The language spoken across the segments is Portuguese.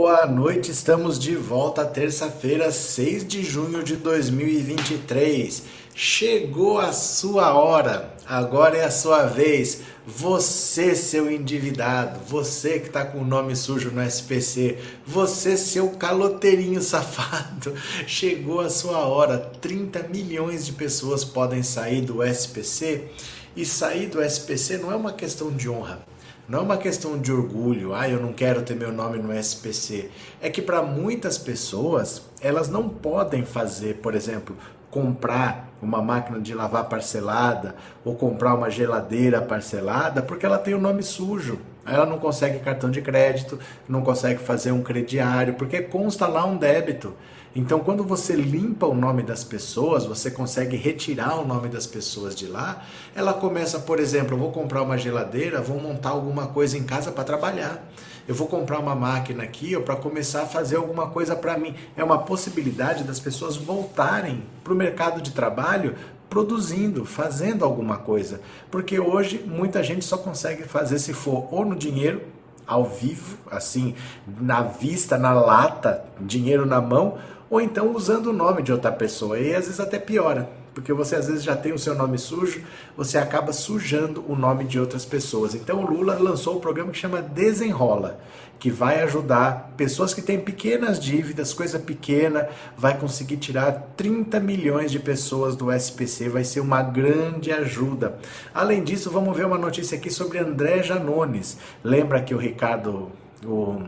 Boa noite, estamos de volta terça-feira, 6 de junho de 2023. Chegou a sua hora, agora é a sua vez. Você, seu endividado, você que está com o nome sujo no SPC, você, seu caloteirinho safado, chegou a sua hora. 30 milhões de pessoas podem sair do SPC e sair do SPC não é uma questão de honra não é uma questão de orgulho, ah, eu não quero ter meu nome no SPC. É que para muitas pessoas, elas não podem fazer, por exemplo, comprar uma máquina de lavar parcelada ou comprar uma geladeira parcelada porque ela tem o nome sujo. Ela não consegue cartão de crédito, não consegue fazer um crediário, porque consta lá um débito. Então, quando você limpa o nome das pessoas, você consegue retirar o nome das pessoas de lá. Ela começa, por exemplo, vou comprar uma geladeira, vou montar alguma coisa em casa para trabalhar. Eu vou comprar uma máquina aqui para começar a fazer alguma coisa para mim. É uma possibilidade das pessoas voltarem para o mercado de trabalho produzindo, fazendo alguma coisa. Porque hoje muita gente só consegue fazer se for ou no dinheiro, ao vivo, assim, na vista, na lata, dinheiro na mão, ou então usando o nome de outra pessoa. E às vezes até piora, porque você às vezes já tem o seu nome sujo, você acaba sujando o nome de outras pessoas. Então o Lula lançou um programa que chama Desenrola, que vai ajudar pessoas que têm pequenas dívidas, coisa pequena, vai conseguir tirar 30 milhões de pessoas do SPC, vai ser uma grande ajuda. Além disso, vamos ver uma notícia aqui sobre André Janones. Lembra que o Ricardo, o,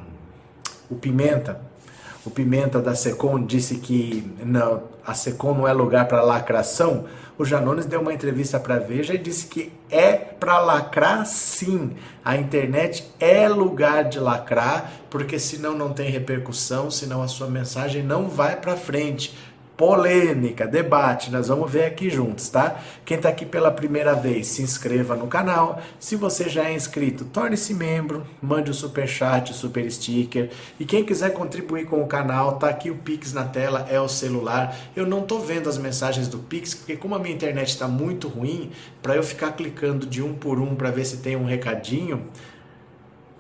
o Pimenta, o Pimenta da Secom disse que não, a Secom não é lugar para lacração, o Janones deu uma entrevista para Veja e disse que é para lacrar sim. A internet é lugar de lacrar, porque senão não tem repercussão, senão a sua mensagem não vai para frente polêmica, debate, nós vamos ver aqui juntos, tá? Quem está aqui pela primeira vez, se inscreva no canal. Se você já é inscrito, torne-se membro, mande o super chat, o super sticker. E quem quiser contribuir com o canal, tá aqui o Pix na tela, é o celular. Eu não tô vendo as mensagens do Pix, porque como a minha internet está muito ruim, para eu ficar clicando de um por um para ver se tem um recadinho,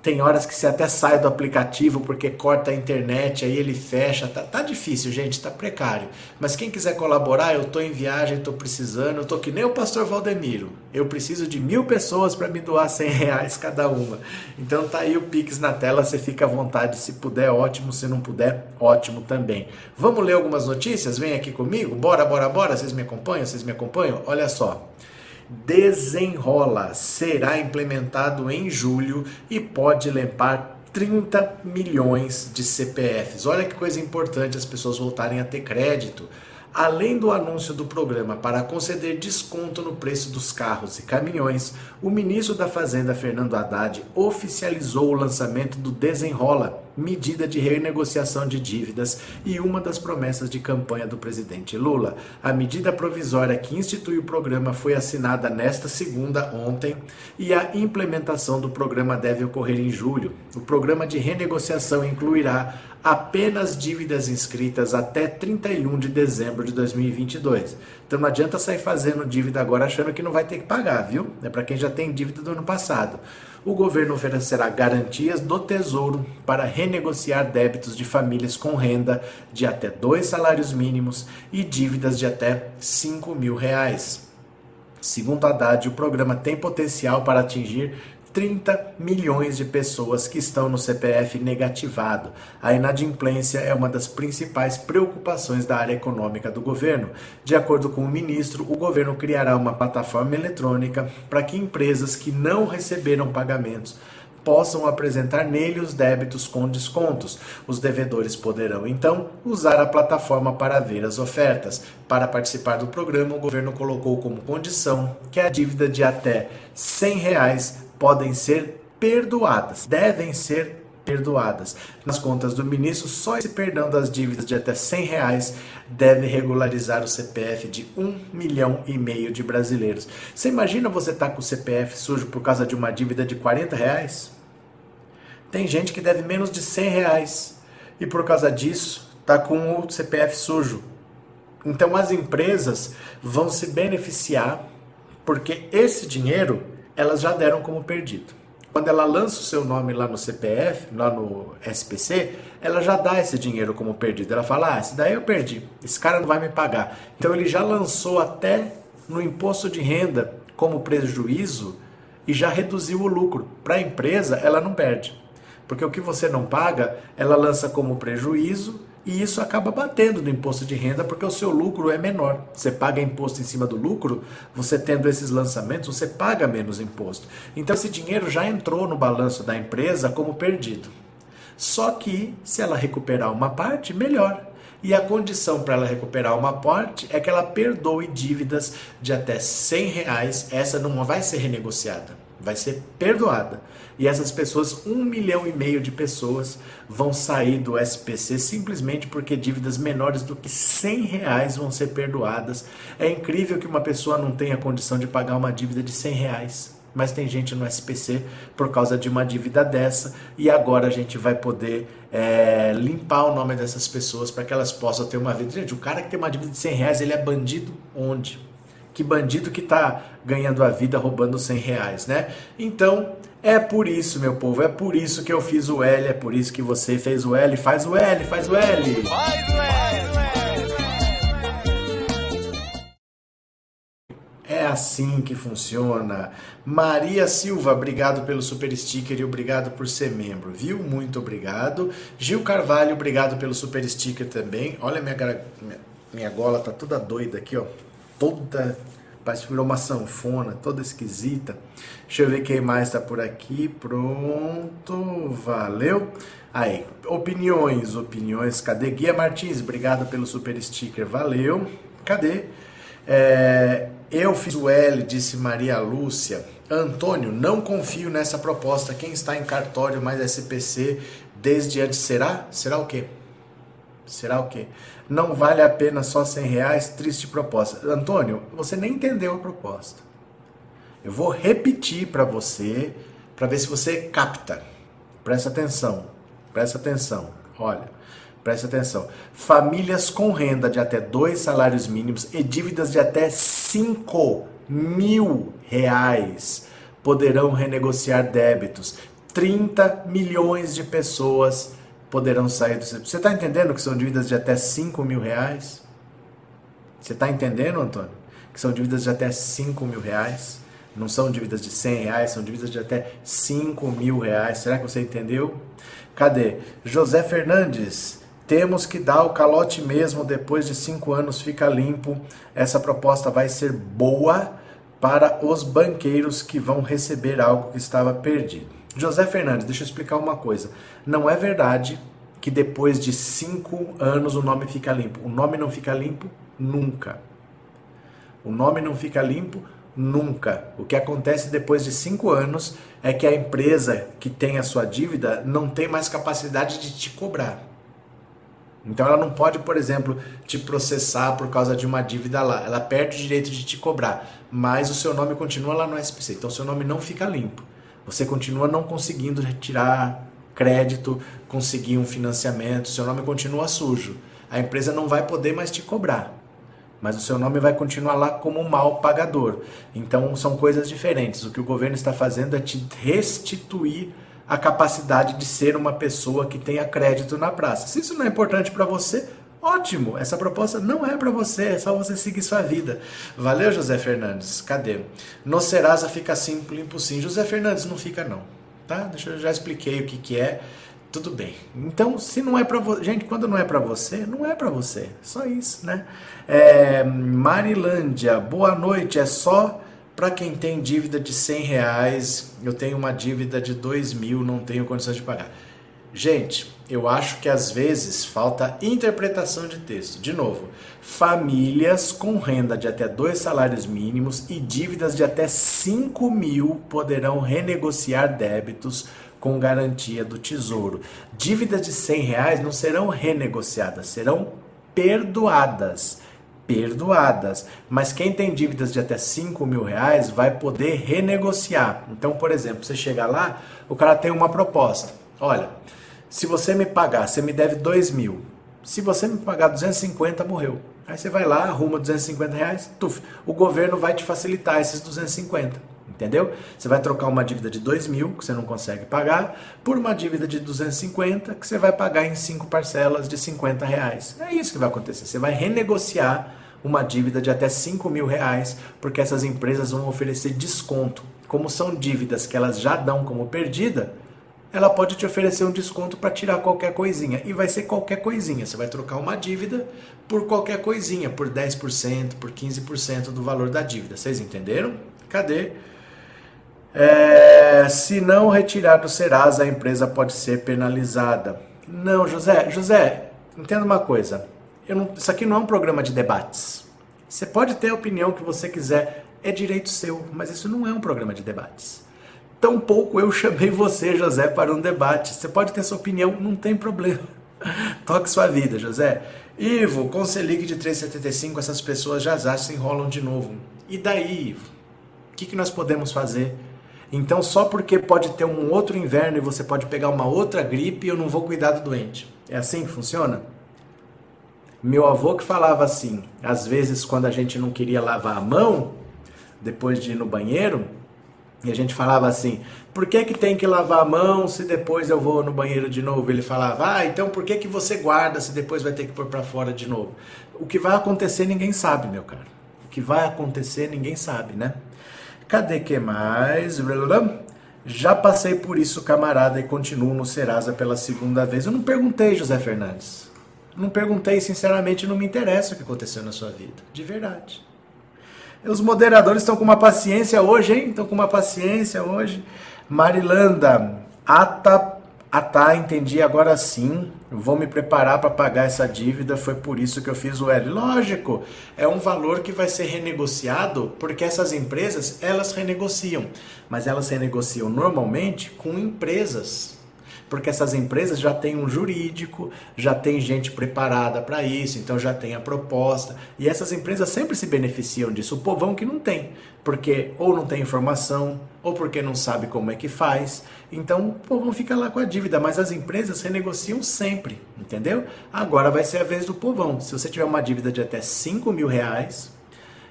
tem horas que você até sai do aplicativo porque corta a internet, aí ele fecha. Tá, tá difícil, gente, tá precário. Mas quem quiser colaborar, eu tô em viagem, tô precisando, eu tô que nem o pastor Valdemiro. Eu preciso de mil pessoas para me doar 100 reais cada uma. Então tá aí o Pix na tela, você fica à vontade. Se puder, ótimo. Se não puder, ótimo também. Vamos ler algumas notícias? Vem aqui comigo. Bora, bora, bora. Vocês me acompanham? Vocês me acompanham? Olha só. Desenrola será implementado em julho e pode limpar 30 milhões de CPFs. Olha que coisa importante as pessoas voltarem a ter crédito. Além do anúncio do programa para conceder desconto no preço dos carros e caminhões, o ministro da Fazenda, Fernando Haddad, oficializou o lançamento do Desenrola, medida de renegociação de dívidas e uma das promessas de campanha do presidente Lula. A medida provisória que institui o programa foi assinada nesta segunda, ontem, e a implementação do programa deve ocorrer em julho. O programa de renegociação incluirá apenas dívidas inscritas até 31 de dezembro de 2022. Então não adianta sair fazendo dívida agora achando que não vai ter que pagar, viu? É para quem já tem dívida do ano passado. O governo oferecerá garantias do Tesouro para renegociar débitos de famílias com renda de até dois salários mínimos e dívidas de até 5 mil reais. Segundo Haddad, o programa tem potencial para atingir 30 milhões de pessoas que estão no CPF negativado. A inadimplência é uma das principais preocupações da área econômica do governo. De acordo com o ministro, o governo criará uma plataforma eletrônica para que empresas que não receberam pagamentos possam apresentar nele os débitos com descontos. Os devedores poderão então usar a plataforma para ver as ofertas. Para participar do programa, o governo colocou como condição que a dívida de até 100 reais podem ser perdoadas, devem ser perdoadas. Nas contas do ministro, só esse perdão das dívidas de até 100 reais deve regularizar o CPF de 1 milhão e meio de brasileiros. Você imagina você estar tá com o CPF sujo por causa de uma dívida de 40 reais? Tem gente que deve menos de 100 reais e por causa disso está com o CPF sujo. Então as empresas vão se beneficiar porque esse dinheiro elas já deram como perdido. Quando ela lança o seu nome lá no CPF, lá no SPC, ela já dá esse dinheiro como perdido. Ela fala: ah, esse daí eu perdi, esse cara não vai me pagar. Então ele já lançou até no imposto de renda como prejuízo e já reduziu o lucro. Para a empresa, ela não perde. Porque o que você não paga, ela lança como prejuízo e isso acaba batendo no imposto de renda porque o seu lucro é menor. Você paga imposto em cima do lucro, você tendo esses lançamentos, você paga menos imposto. Então esse dinheiro já entrou no balanço da empresa como perdido. Só que se ela recuperar uma parte, melhor. E a condição para ela recuperar uma parte é que ela perdoe dívidas de até 100 reais. Essa não vai ser renegociada, vai ser perdoada. E essas pessoas, um milhão e meio de pessoas, vão sair do SPC simplesmente porque dívidas menores do que 100 reais vão ser perdoadas. É incrível que uma pessoa não tenha condição de pagar uma dívida de 100 reais mas tem gente no SPC por causa de uma dívida dessa e agora a gente vai poder é, limpar o nome dessas pessoas para que elas possam ter uma vida. Gente, o cara que tem uma dívida de 100 reais, ele é bandido onde? Que bandido que está ganhando a vida roubando 100 reais, né? Então, é por isso, meu povo, é por isso que eu fiz o L, é por isso que você fez o L, faz o L, faz o L. Faz o L. É assim que funciona. Maria Silva, obrigado pelo super sticker e obrigado por ser membro, viu? Muito obrigado. Gil Carvalho, obrigado pelo super sticker também. Olha minha, minha, minha gola, tá toda doida aqui, ó. Toda, que virou uma sanfona, toda esquisita. Deixa eu ver quem mais tá por aqui. Pronto, valeu. Aí, opiniões, opiniões. Cadê? Guia Martins, obrigado pelo super sticker, valeu. Cadê? É, eu fiz o L, disse Maria Lúcia. Antônio, não confio nessa proposta. Quem está em cartório mais SPC desde antes será? Será o quê? Será o quê? Não vale a pena só 100 reais? Triste proposta. Antônio, você nem entendeu a proposta. Eu vou repetir para você, para ver se você capta. Presta atenção. Presta atenção. Olha. Preste atenção. Famílias com renda de até dois salários mínimos e dívidas de até 5 mil reais poderão renegociar débitos. 30 milhões de pessoas poderão sair do. Você está entendendo que são dívidas de até 5 mil reais? Você está entendendo, Antônio? Que são dívidas de até 5 mil reais? Não são dívidas de 100 reais, são dívidas de até 5 mil reais. Será que você entendeu? Cadê? José Fernandes. Temos que dar o calote mesmo, depois de cinco anos fica limpo. Essa proposta vai ser boa para os banqueiros que vão receber algo que estava perdido. José Fernandes, deixa eu explicar uma coisa. Não é verdade que depois de cinco anos o nome fica limpo. O nome não fica limpo nunca. O nome não fica limpo nunca. O que acontece depois de cinco anos é que a empresa que tem a sua dívida não tem mais capacidade de te cobrar. Então ela não pode, por exemplo, te processar por causa de uma dívida lá. Ela perde o direito de te cobrar, mas o seu nome continua lá no SPC. Então o seu nome não fica limpo. Você continua não conseguindo retirar crédito, conseguir um financiamento, seu nome continua sujo. A empresa não vai poder mais te cobrar. Mas o seu nome vai continuar lá como mal pagador. Então são coisas diferentes. O que o governo está fazendo é te restituir a capacidade de ser uma pessoa que tenha crédito na praça. Se isso não é importante para você, ótimo. Essa proposta não é para você, é só você seguir sua vida. Valeu, José Fernandes. Cadê? No Serasa fica simples, sim. José Fernandes não fica não, tá? Deixa eu já expliquei o que que é. Tudo bem. Então, se não é para você, gente, quando não é para você, não é para você. Só isso, né? É, Marilândia, boa noite. É só para quem tem dívida de 100 reais, eu tenho uma dívida de 2 mil, não tenho condições de pagar. Gente, eu acho que às vezes falta interpretação de texto. De novo, famílias com renda de até dois salários mínimos e dívidas de até 5 mil poderão renegociar débitos com garantia do Tesouro. Dívidas de 100 reais não serão renegociadas, serão perdoadas perdoadas. Mas quem tem dívidas de até 5 mil reais vai poder renegociar. Então, por exemplo, você chega lá, o cara tem uma proposta. Olha, se você me pagar, você me deve 2 mil. Se você me pagar 250, morreu. Aí você vai lá, arruma 250 reais, tuf, o governo vai te facilitar esses 250. entendeu? Você vai trocar uma dívida de 2 mil, que você não consegue pagar, por uma dívida de 250, que você vai pagar em cinco parcelas de 50 reais. É isso que vai acontecer. Você vai renegociar uma dívida de até 5 mil reais, porque essas empresas vão oferecer desconto. Como são dívidas que elas já dão como perdida, ela pode te oferecer um desconto para tirar qualquer coisinha. E vai ser qualquer coisinha. Você vai trocar uma dívida por qualquer coisinha, por 10%, por 15% do valor da dívida. Vocês entenderam? Cadê? É, se não retirar do Serasa, a empresa pode ser penalizada. Não, José, José, entenda uma coisa. Não, isso aqui não é um programa de debates. Você pode ter a opinião que você quiser, é direito seu, mas isso não é um programa de debates. Tampouco eu chamei você, José, para um debate. Você pode ter sua opinião, não tem problema. Toque sua vida, José. Ivo, com Selic de 3,75, essas pessoas já já se enrolam de novo. E daí, Ivo? O que, que nós podemos fazer? Então, só porque pode ter um outro inverno e você pode pegar uma outra gripe, eu não vou cuidar do doente. É assim que funciona? Meu avô que falava assim, às vezes quando a gente não queria lavar a mão, depois de ir no banheiro, e a gente falava assim, por que, que tem que lavar a mão se depois eu vou no banheiro de novo? Ele falava, ah, então por que, que você guarda se depois vai ter que pôr para fora de novo? O que vai acontecer ninguém sabe, meu caro. O que vai acontecer ninguém sabe, né? Cadê que mais? Já passei por isso, camarada, e continuo no Serasa pela segunda vez. Eu não perguntei, José Fernandes. Não perguntei, sinceramente, não me interessa o que aconteceu na sua vida. De verdade. Os moderadores estão com uma paciência hoje, hein? Estão com uma paciência hoje. Marilanda, ata, ata, entendi agora sim. Vou me preparar para pagar essa dívida. Foi por isso que eu fiz o L. Lógico, é um valor que vai ser renegociado, porque essas empresas elas renegociam, mas elas renegociam normalmente com empresas porque essas empresas já têm um jurídico, já tem gente preparada para isso, então já tem a proposta. E essas empresas sempre se beneficiam disso. O povão que não tem, porque ou não tem informação, ou porque não sabe como é que faz. Então o povão fica lá com a dívida, mas as empresas renegociam sempre, entendeu? Agora vai ser a vez do povão. Se você tiver uma dívida de até 5 mil reais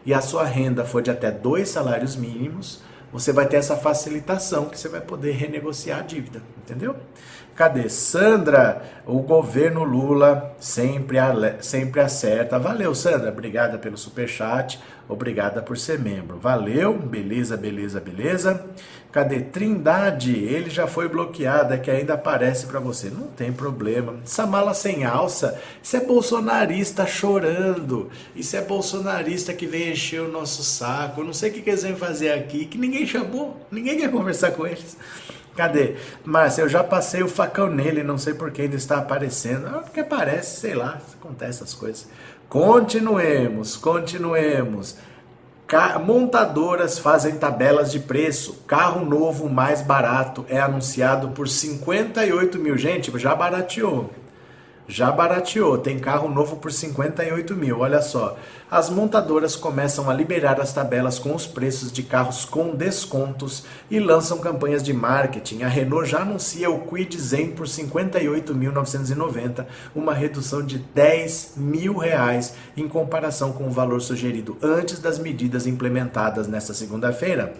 e a sua renda for de até dois salários mínimos, você vai ter essa facilitação que você vai poder renegociar a dívida, entendeu? Cadê? Sandra, o governo Lula sempre, sempre acerta. Valeu, Sandra. Obrigada pelo superchat. Obrigada por ser membro. Valeu. Beleza, beleza, beleza. Cadê? Trindade, ele já foi bloqueado, é que ainda aparece para você. Não tem problema. Essa mala sem alça, isso é bolsonarista chorando. Isso é bolsonarista que vem encher o nosso saco. não sei o que, eles vêm fazer aqui, que ninguém chamou. Ninguém quer conversar com eles. Cadê? Márcia, eu já passei o facão nele, não sei por que ainda está aparecendo. Ah, porque aparece, sei lá, acontece essas coisas. Continuemos, continuemos. Montadoras fazem tabelas de preço. Carro novo mais barato é anunciado por 58 mil. Gente, já barateou já barateou, tem carro novo por 58 mil, olha só. As montadoras começam a liberar as tabelas com os preços de carros com descontos e lançam campanhas de marketing. A Renault já anuncia o Kwid Zen por 58.990, uma redução de 10 mil reais em comparação com o valor sugerido antes das medidas implementadas nesta segunda-feira.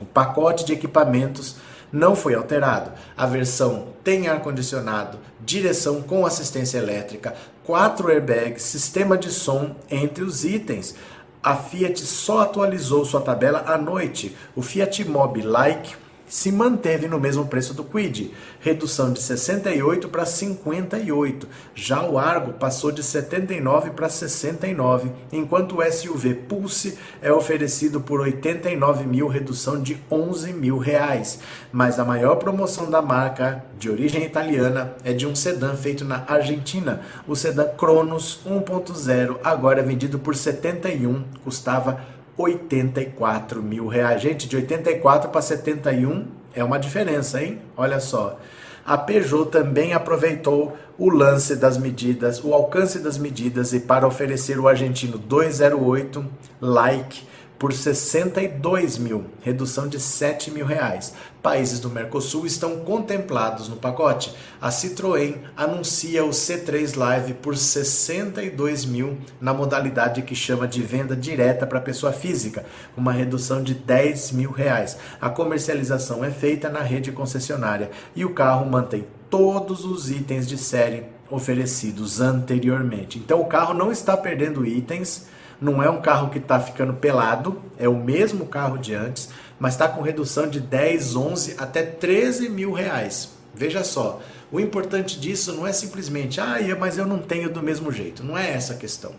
O pacote de equipamentos não foi alterado. A versão tem ar-condicionado, direção com assistência elétrica, quatro airbags, sistema de som entre os itens. A Fiat só atualizou sua tabela à noite. O Fiat Mobi Like se manteve no mesmo preço do Quid, redução de 68 para 58. Já o Argo passou de 79 para 69, enquanto o SUV Pulse é oferecido por 89 mil, redução de 11 mil reais. Mas a maior promoção da marca, de origem italiana, é de um sedã feito na Argentina. O sedã Cronos 1.0 agora vendido por 71, custava 84 mil reais. Gente, de 84 para 71 é uma diferença, hein? Olha só. A Peugeot também aproveitou o lance das medidas, o alcance das medidas e para oferecer o argentino 208 Like por 62 mil, redução de 7 mil reais. Países do Mercosul estão contemplados no pacote. A Citroën anuncia o C3 Live por 62 mil na modalidade que chama de venda direta para pessoa física, uma redução de 10 mil reais. A comercialização é feita na rede concessionária e o carro mantém todos os itens de série oferecidos anteriormente. Então o carro não está perdendo itens não é um carro que está ficando pelado, é o mesmo carro de antes, mas está com redução de 10, 11 até 13 mil reais. Veja só, o importante disso não é simplesmente, ah, mas eu não tenho do mesmo jeito. Não é essa a questão.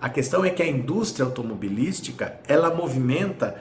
A questão é que a indústria automobilística ela movimenta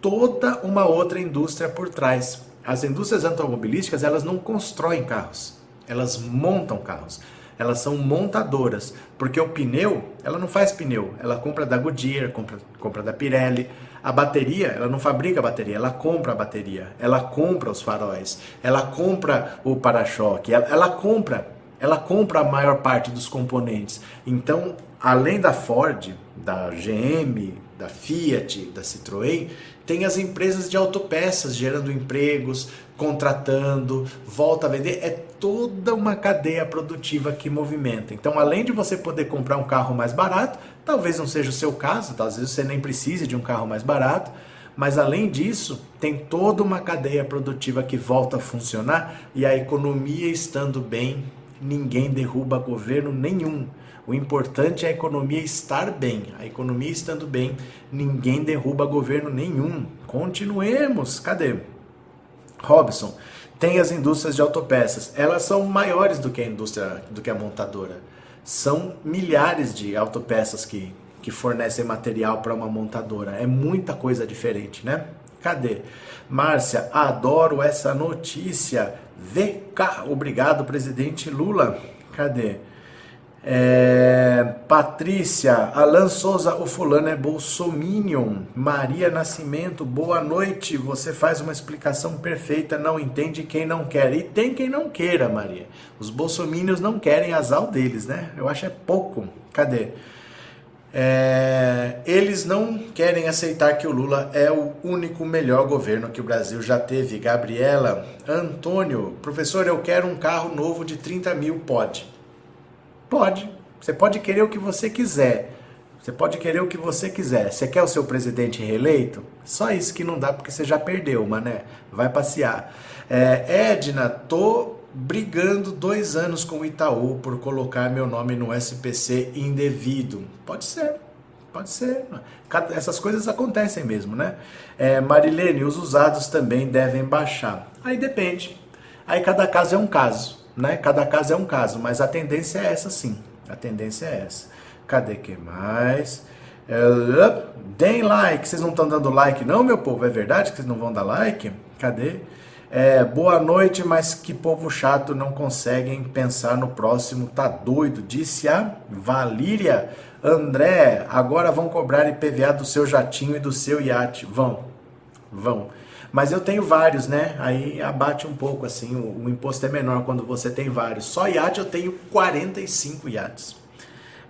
toda uma outra indústria por trás. As indústrias automobilísticas elas não constroem carros, elas montam carros elas são montadoras, porque o pneu, ela não faz pneu, ela compra da Goodyear, compra, compra da Pirelli. A bateria, ela não fabrica a bateria, ela compra a bateria, ela compra os faróis, ela compra o para-choque, ela, ela compra, ela compra a maior parte dos componentes. Então, além da Ford, da GM, da Fiat, da Citroën, tem as empresas de autopeças gerando empregos, contratando, volta a vender. É toda uma cadeia produtiva que movimenta. Então, além de você poder comprar um carro mais barato, talvez não seja o seu caso, talvez você nem precise de um carro mais barato, mas além disso, tem toda uma cadeia produtiva que volta a funcionar e a economia estando bem, ninguém derruba governo nenhum. O importante é a economia estar bem. A economia estando bem, ninguém derruba governo nenhum. Continuemos. Cadê? Robson, tem as indústrias de autopeças. Elas são maiores do que a indústria, do que a montadora. São milhares de autopeças que, que fornecem material para uma montadora. É muita coisa diferente, né? Cadê? Márcia, adoro essa notícia. VK, obrigado, presidente Lula. Cadê? É, Patrícia, Alan Souza, o fulano é bolsominion. Maria Nascimento, boa noite. Você faz uma explicação perfeita, não entende quem não quer. E tem quem não queira, Maria. Os bolsominions não querem azar deles, né? Eu acho é pouco. Cadê? É, eles não querem aceitar que o Lula é o único melhor governo que o Brasil já teve. Gabriela, Antônio, professor, eu quero um carro novo de 30 mil, pode. Pode. Você pode querer o que você quiser. Você pode querer o que você quiser. Você quer o seu presidente reeleito? Só isso que não dá porque você já perdeu, mané. Vai passear. É, Edna, tô brigando dois anos com o Itaú por colocar meu nome no SPC indevido. Pode ser, pode ser. Essas coisas acontecem mesmo, né? É, Marilene, os usados também devem baixar. Aí depende. Aí cada caso é um caso né? Cada caso é um caso, mas a tendência é essa sim. A tendência é essa. Cadê que mais? É, deem like. Vocês não estão dando like, não, meu povo? É verdade que vocês não vão dar like? Cadê? É, boa noite, mas que povo chato não conseguem pensar no próximo, tá doido? Disse a Valíria. André, agora vão cobrar IPVA do seu jatinho e do seu iate. Vão, vão. Mas eu tenho vários, né? Aí abate um pouco, assim, o, o imposto é menor quando você tem vários. Só iate eu tenho 45 iates.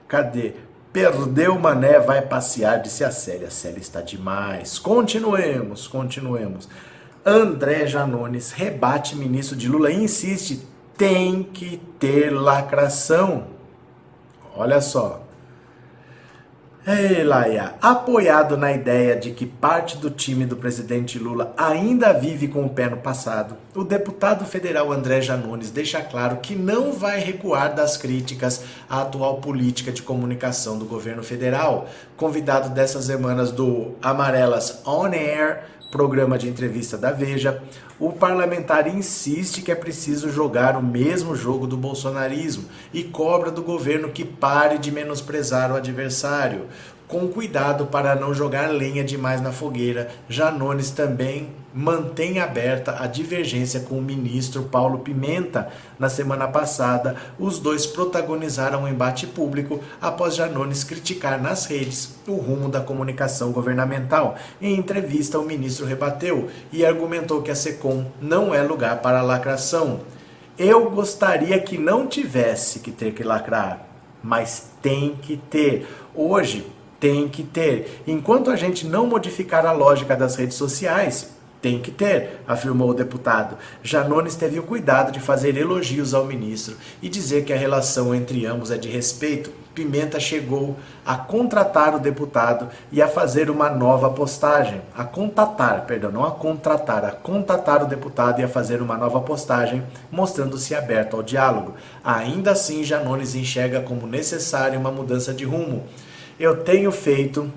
Cadê? Perdeu mané, vai passear, disse a Célia. A Célia está demais. Continuemos, continuemos. André Janones rebate ministro de Lula e insiste: tem que ter lacração. Olha só, Ei, Laia, apoiado na ideia de que parte do time do presidente Lula ainda vive com o pé no passado, o deputado federal André Janones deixa claro que não vai recuar das críticas à atual política de comunicação do governo federal. Convidado dessas semanas do Amarelas On Air, programa de entrevista da Veja, o parlamentar insiste que é preciso jogar o mesmo jogo do bolsonarismo e cobra do governo que pare de menosprezar o adversário. Com cuidado para não jogar lenha demais na fogueira, Janones também mantém aberta a divergência com o ministro Paulo Pimenta. Na semana passada, os dois protagonizaram um embate público após Janones criticar nas redes o rumo da comunicação governamental. Em entrevista, o ministro rebateu e argumentou que a SECOM não é lugar para lacração. Eu gostaria que não tivesse que ter que lacrar, mas tem que ter. Hoje, Tem que ter. Enquanto a gente não modificar a lógica das redes sociais, tem que ter, afirmou o deputado. Janones teve o cuidado de fazer elogios ao ministro e dizer que a relação entre ambos é de respeito. Pimenta chegou a contratar o deputado e a fazer uma nova postagem. A contatar, perdão, não a contratar, a contatar o deputado e a fazer uma nova postagem, mostrando-se aberto ao diálogo. Ainda assim, Janones enxerga como necessária uma mudança de rumo. Eu tenho feito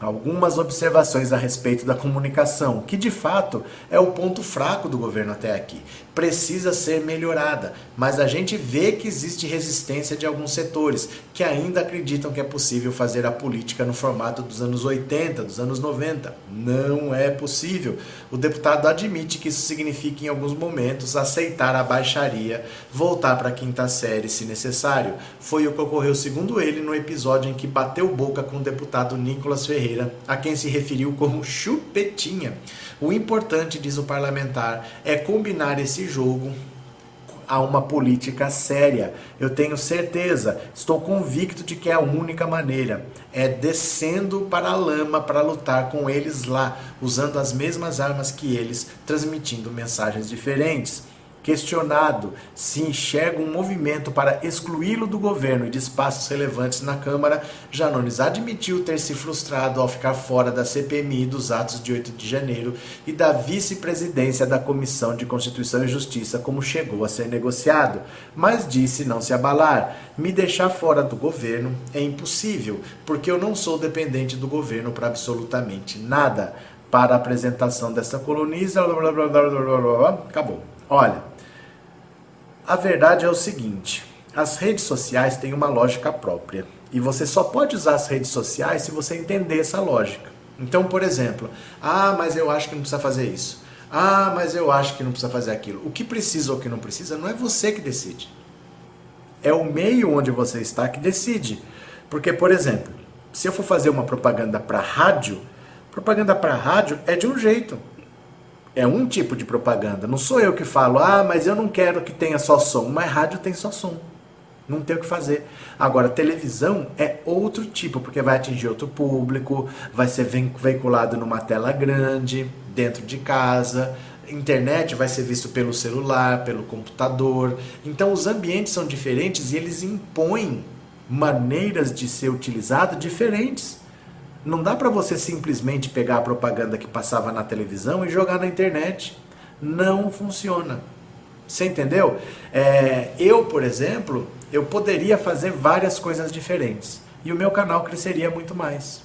algumas observações a respeito da comunicação, que de fato é o ponto fraco do governo até aqui. Precisa ser melhorada, mas a gente vê que existe resistência de alguns setores que ainda acreditam que é possível fazer a política no formato dos anos 80, dos anos 90. Não é possível. O deputado admite que isso significa, em alguns momentos, aceitar a baixaria, voltar para a quinta série se necessário. Foi o que ocorreu, segundo ele, no episódio em que bateu boca com o deputado Nicolas Ferreira a quem se referiu como chupetinha. O importante, diz o parlamentar, é combinar esse jogo a uma política séria. Eu tenho certeza, estou convicto de que é a única maneira. É descendo para a lama para lutar com eles lá, usando as mesmas armas que eles, transmitindo mensagens diferentes. Questionado se enxerga um movimento para excluí-lo do governo e de espaços relevantes na Câmara, Janones admitiu ter se frustrado ao ficar fora da CPMI dos atos de 8 de janeiro e da vice-presidência da Comissão de Constituição e Justiça, como chegou a ser negociado, mas disse não se abalar. Me deixar fora do governo é impossível, porque eu não sou dependente do governo para absolutamente nada. Para a apresentação dessa blá, acabou. Olha, a verdade é o seguinte: as redes sociais têm uma lógica própria. E você só pode usar as redes sociais se você entender essa lógica. Então, por exemplo, ah, mas eu acho que não precisa fazer isso. Ah, mas eu acho que não precisa fazer aquilo. O que precisa ou o que não precisa não é você que decide. É o meio onde você está que decide. Porque, por exemplo, se eu for fazer uma propaganda para rádio, propaganda para rádio é de um jeito é um tipo de propaganda. Não sou eu que falo, ah, mas eu não quero que tenha só som. Mas rádio tem só som. Não tem o que fazer. Agora, televisão é outro tipo, porque vai atingir outro público, vai ser veiculado numa tela grande, dentro de casa. Internet vai ser visto pelo celular, pelo computador. Então, os ambientes são diferentes e eles impõem maneiras de ser utilizado diferentes. Não dá para você simplesmente pegar a propaganda que passava na televisão e jogar na internet. Não funciona. Você entendeu? É, eu, por exemplo, eu poderia fazer várias coisas diferentes e o meu canal cresceria muito mais.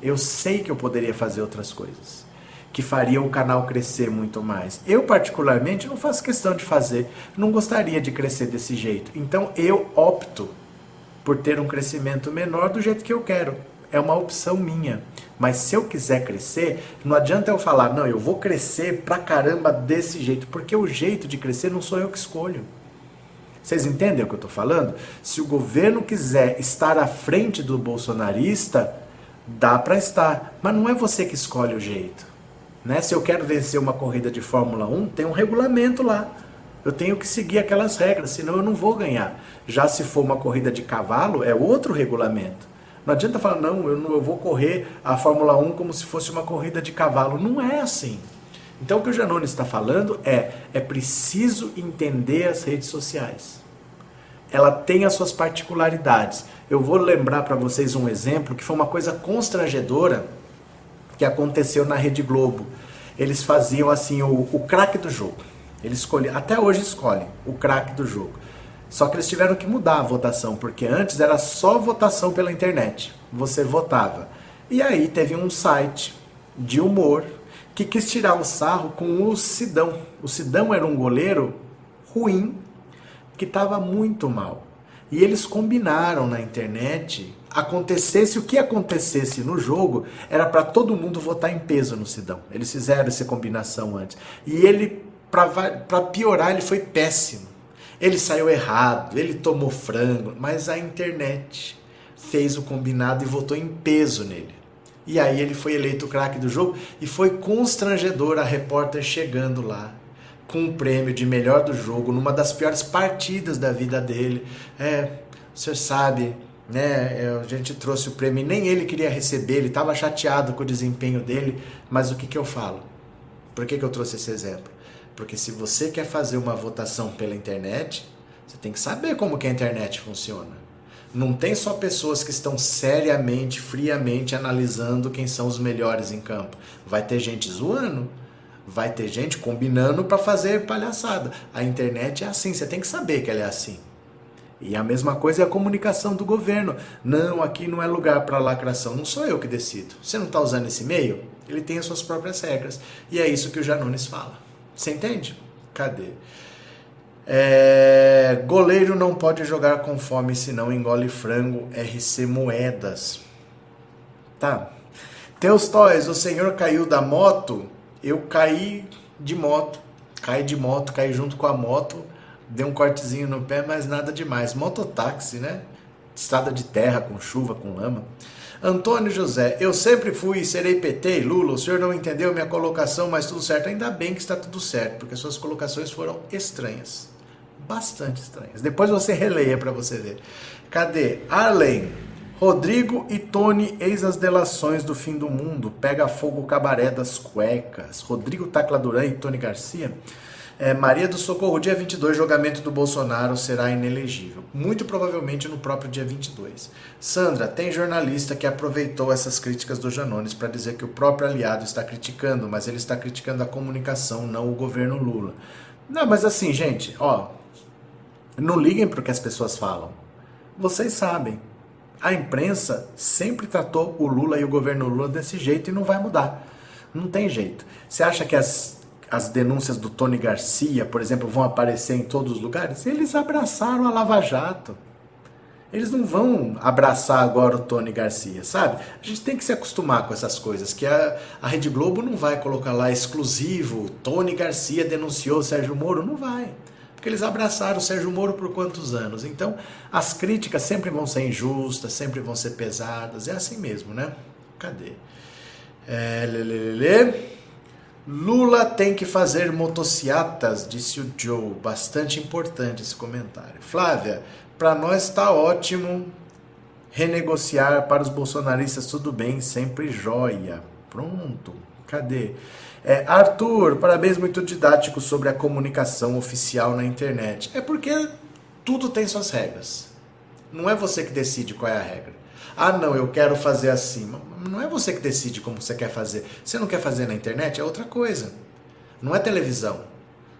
Eu sei que eu poderia fazer outras coisas que fariam o canal crescer muito mais. Eu, particularmente, não faço questão de fazer, não gostaria de crescer desse jeito. Então, eu opto por ter um crescimento menor do jeito que eu quero é uma opção minha. Mas se eu quiser crescer, não adianta eu falar, não, eu vou crescer pra caramba desse jeito, porque o jeito de crescer não sou eu que escolho. Vocês entendem o que eu estou falando? Se o governo quiser estar à frente do bolsonarista, dá para estar, mas não é você que escolhe o jeito. Né? Se eu quero vencer uma corrida de Fórmula 1, tem um regulamento lá. Eu tenho que seguir aquelas regras, senão eu não vou ganhar. Já se for uma corrida de cavalo, é outro regulamento. Não adianta falar, não, eu, não, eu vou correr a Fórmula 1 como se fosse uma corrida de cavalo. Não é assim. Então o que o Janone está falando é, é preciso entender as redes sociais. Ela tem as suas particularidades. Eu vou lembrar para vocês um exemplo que foi uma coisa constrangedora que aconteceu na Rede Globo. Eles faziam assim o, o craque do jogo. Eles escolhem, até hoje escolhem o craque do jogo. Só que eles tiveram que mudar a votação, porque antes era só votação pela internet. Você votava. E aí teve um site de humor que quis tirar o sarro com o Sidão. O Sidão era um goleiro ruim, que estava muito mal. E eles combinaram na internet, acontecesse o que acontecesse no jogo, era para todo mundo votar em peso no Sidão. Eles fizeram essa combinação antes. E ele, para piorar, ele foi péssimo. Ele saiu errado, ele tomou frango, mas a internet fez o combinado e votou em peso nele. E aí ele foi eleito craque do jogo e foi constrangedor a repórter chegando lá com o prêmio de melhor do jogo numa das piores partidas da vida dele. É, senhor sabe, né? A gente trouxe o prêmio, nem ele queria receber, ele estava chateado com o desempenho dele, mas o que, que eu falo? Por que, que eu trouxe esse exemplo? Porque se você quer fazer uma votação pela internet, você tem que saber como que a internet funciona. Não tem só pessoas que estão seriamente, friamente analisando quem são os melhores em campo. Vai ter gente zoando, vai ter gente combinando para fazer palhaçada. A internet é assim, você tem que saber que ela é assim. E a mesma coisa é a comunicação do governo. Não, aqui não é lugar para lacração, não sou eu que decido. Você não está usando esse meio? Ele tem as suas próprias regras. E é isso que o Janones fala. Você entende? Cadê? É, goleiro não pode jogar com fome, senão engole frango. RC Moedas. Tá. Teus toys, o senhor caiu da moto? Eu caí de moto. Caí de moto, caí junto com a moto deu um cortezinho no pé, mas nada demais. Mototáxi, né? Estrada de terra, com chuva, com lama. Antônio José, eu sempre fui e serei PT, Lula, o senhor não entendeu minha colocação, mas tudo certo. Ainda bem que está tudo certo, porque suas colocações foram estranhas. Bastante estranhas. Depois você releia para você ver. Cadê? Arlen, Rodrigo e Tony, eis as delações do fim do mundo. Pega fogo o cabaré das cuecas. Rodrigo Tacla Duran e Tony Garcia. É, Maria do Socorro, dia 22, julgamento do Bolsonaro será inelegível. Muito provavelmente no próprio dia 22. Sandra, tem jornalista que aproveitou essas críticas do Janones para dizer que o próprio aliado está criticando, mas ele está criticando a comunicação, não o governo Lula. Não, mas assim, gente, ó, não liguem para o que as pessoas falam. Vocês sabem. A imprensa sempre tratou o Lula e o governo Lula desse jeito e não vai mudar. Não tem jeito. Você acha que as as denúncias do Tony Garcia, por exemplo, vão aparecer em todos os lugares, eles abraçaram a Lava Jato. Eles não vão abraçar agora o Tony Garcia, sabe? A gente tem que se acostumar com essas coisas, que a, a Rede Globo não vai colocar lá exclusivo, Tony Garcia denunciou Sérgio Moro, não vai. Porque eles abraçaram o Sérgio Moro por quantos anos? Então, as críticas sempre vão ser injustas, sempre vão ser pesadas, é assim mesmo, né? Cadê? É, lê, lê, lê, lê. Lula tem que fazer motociatas, disse o Joe. Bastante importante esse comentário. Flávia, para nós está ótimo renegociar para os bolsonaristas, tudo bem, sempre joia. Pronto, cadê? É, Arthur, parabéns muito didático sobre a comunicação oficial na internet. É porque tudo tem suas regras. Não é você que decide qual é a regra. Ah, não, eu quero fazer assim. Não é você que decide como você quer fazer. Você não quer fazer na internet? É outra coisa. Não é televisão.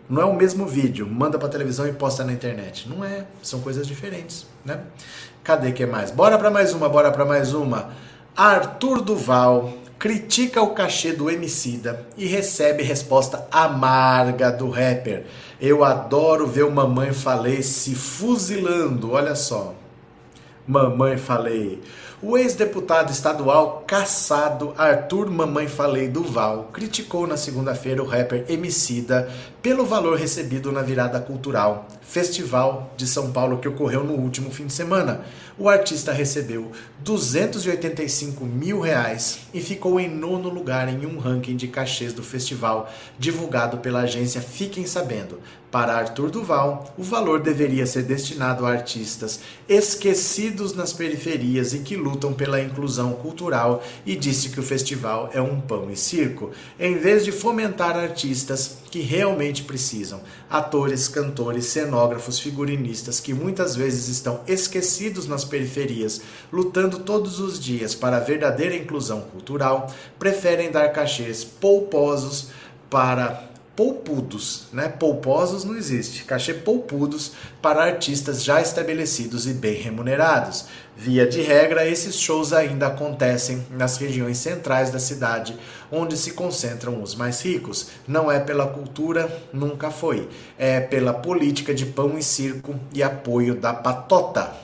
Não é o mesmo vídeo. Manda para televisão e posta na internet. Não é. São coisas diferentes, né? Cadê que mais? Bora para mais uma, bora para mais uma. Arthur Duval critica o cachê do Emicida e recebe resposta amarga do rapper. Eu adoro ver o Mamãe Falei se fuzilando, olha só. Mamãe Falei. O ex-deputado estadual caçado Arthur Mamãe Falei Duval criticou na segunda-feira o rapper Emicida pelo valor recebido na virada cultural Festival de São Paulo que ocorreu no último fim de semana. O artista recebeu 285 mil reais e ficou em nono lugar em um ranking de cachês do festival divulgado pela agência Fiquem Sabendo. Para Arthur Duval, o valor deveria ser destinado a artistas esquecidos nas periferias e que lutam pela inclusão cultural e disse que o festival é um pão e circo, em vez de fomentar artistas que realmente precisam, atores, cantores, cenógrafos, figurinistas que muitas vezes estão esquecidos nas periferias, lutando todos os dias para a verdadeira inclusão cultural, preferem dar cachês pouposos para poupudos, né? Pouposos não existe. Cachê poupudos para artistas já estabelecidos e bem remunerados. Via de regra, esses shows ainda acontecem nas regiões centrais da cidade, onde se concentram os mais ricos. Não é pela cultura, nunca foi. É pela política de pão e circo e apoio da patota.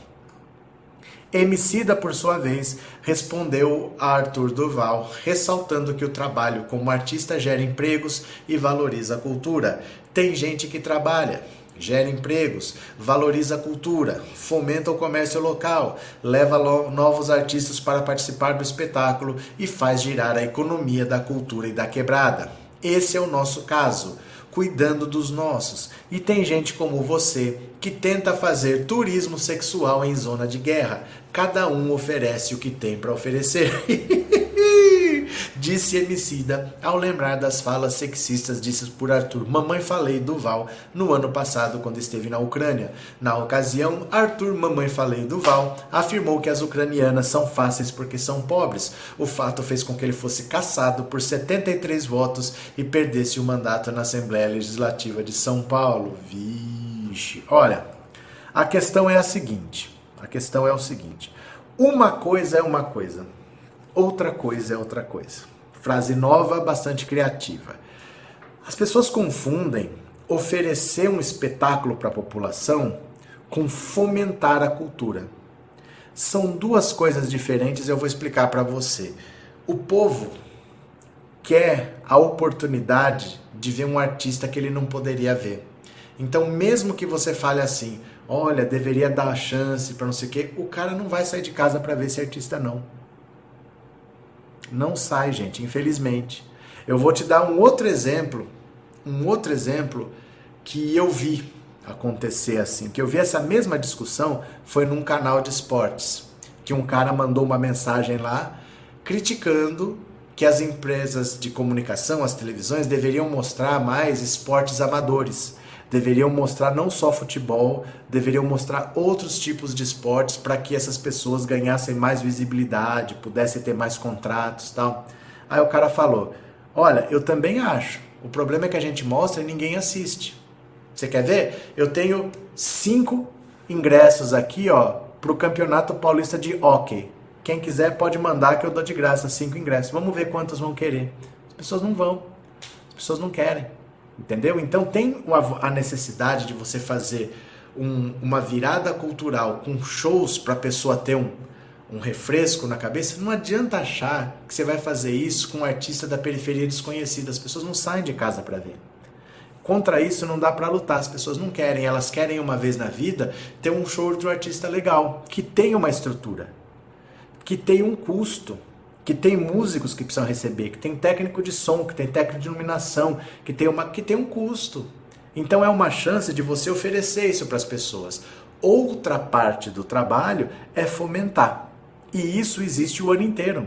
Emicida, por sua vez, respondeu a Arthur Duval, ressaltando que o trabalho como artista gera empregos e valoriza a cultura. Tem gente que trabalha, gera empregos, valoriza a cultura, fomenta o comércio local, leva novos artistas para participar do espetáculo e faz girar a economia da cultura e da quebrada. Esse é o nosso caso. cuidando dos nossos. E tem gente como você que tenta fazer turismo sexual em zona de guerra. Cada um oferece o que tem para oferecer. disse Emicida ao lembrar das falas sexistas ditas por Arthur Mamãe Falei Duval no ano passado quando esteve na Ucrânia. Na ocasião, Arthur Mamãe Falei Duval afirmou que as ucranianas são fáceis porque são pobres. O fato fez com que ele fosse cassado por 73 votos e perdesse o mandato na Assembleia Legislativa de São Paulo. Vixe. Olha, a questão é a seguinte. A questão é o seguinte. Uma coisa é uma coisa. Outra coisa é outra coisa. Frase nova, bastante criativa. As pessoas confundem oferecer um espetáculo para a população com fomentar a cultura. São duas coisas diferentes, eu vou explicar para você. O povo quer a oportunidade de ver um artista que ele não poderia ver. Então, mesmo que você fale assim, olha, deveria dar a chance para não sei o quê, o cara não vai sair de casa para ver esse artista não. Não sai, gente, infelizmente. Eu vou te dar um outro exemplo, um outro exemplo que eu vi acontecer assim, que eu vi essa mesma discussão foi num canal de esportes, que um cara mandou uma mensagem lá criticando que as empresas de comunicação, as televisões deveriam mostrar mais esportes amadores deveriam mostrar não só futebol, deveriam mostrar outros tipos de esportes para que essas pessoas ganhassem mais visibilidade, pudessem ter mais contratos, tal. Aí o cara falou: "Olha, eu também acho. O problema é que a gente mostra e ninguém assiste. Você quer ver? Eu tenho cinco ingressos aqui, ó, para o Campeonato Paulista de Hockey. Quem quiser pode mandar que eu dou de graça cinco ingressos. Vamos ver quantos vão querer. As pessoas não vão. As pessoas não querem. Entendeu? Então tem a necessidade de você fazer um, uma virada cultural com shows para a pessoa ter um, um refresco na cabeça. Não adianta achar que você vai fazer isso com um artista da periferia desconhecida. As pessoas não saem de casa para ver. Contra isso não dá para lutar, as pessoas não querem, elas querem uma vez na vida ter um show de um artista legal, que tem uma estrutura, que tem um custo que tem músicos que precisam receber, que tem técnico de som, que tem técnico de iluminação, que tem, uma, que tem um custo. Então é uma chance de você oferecer isso para as pessoas. Outra parte do trabalho é fomentar. E isso existe o ano inteiro.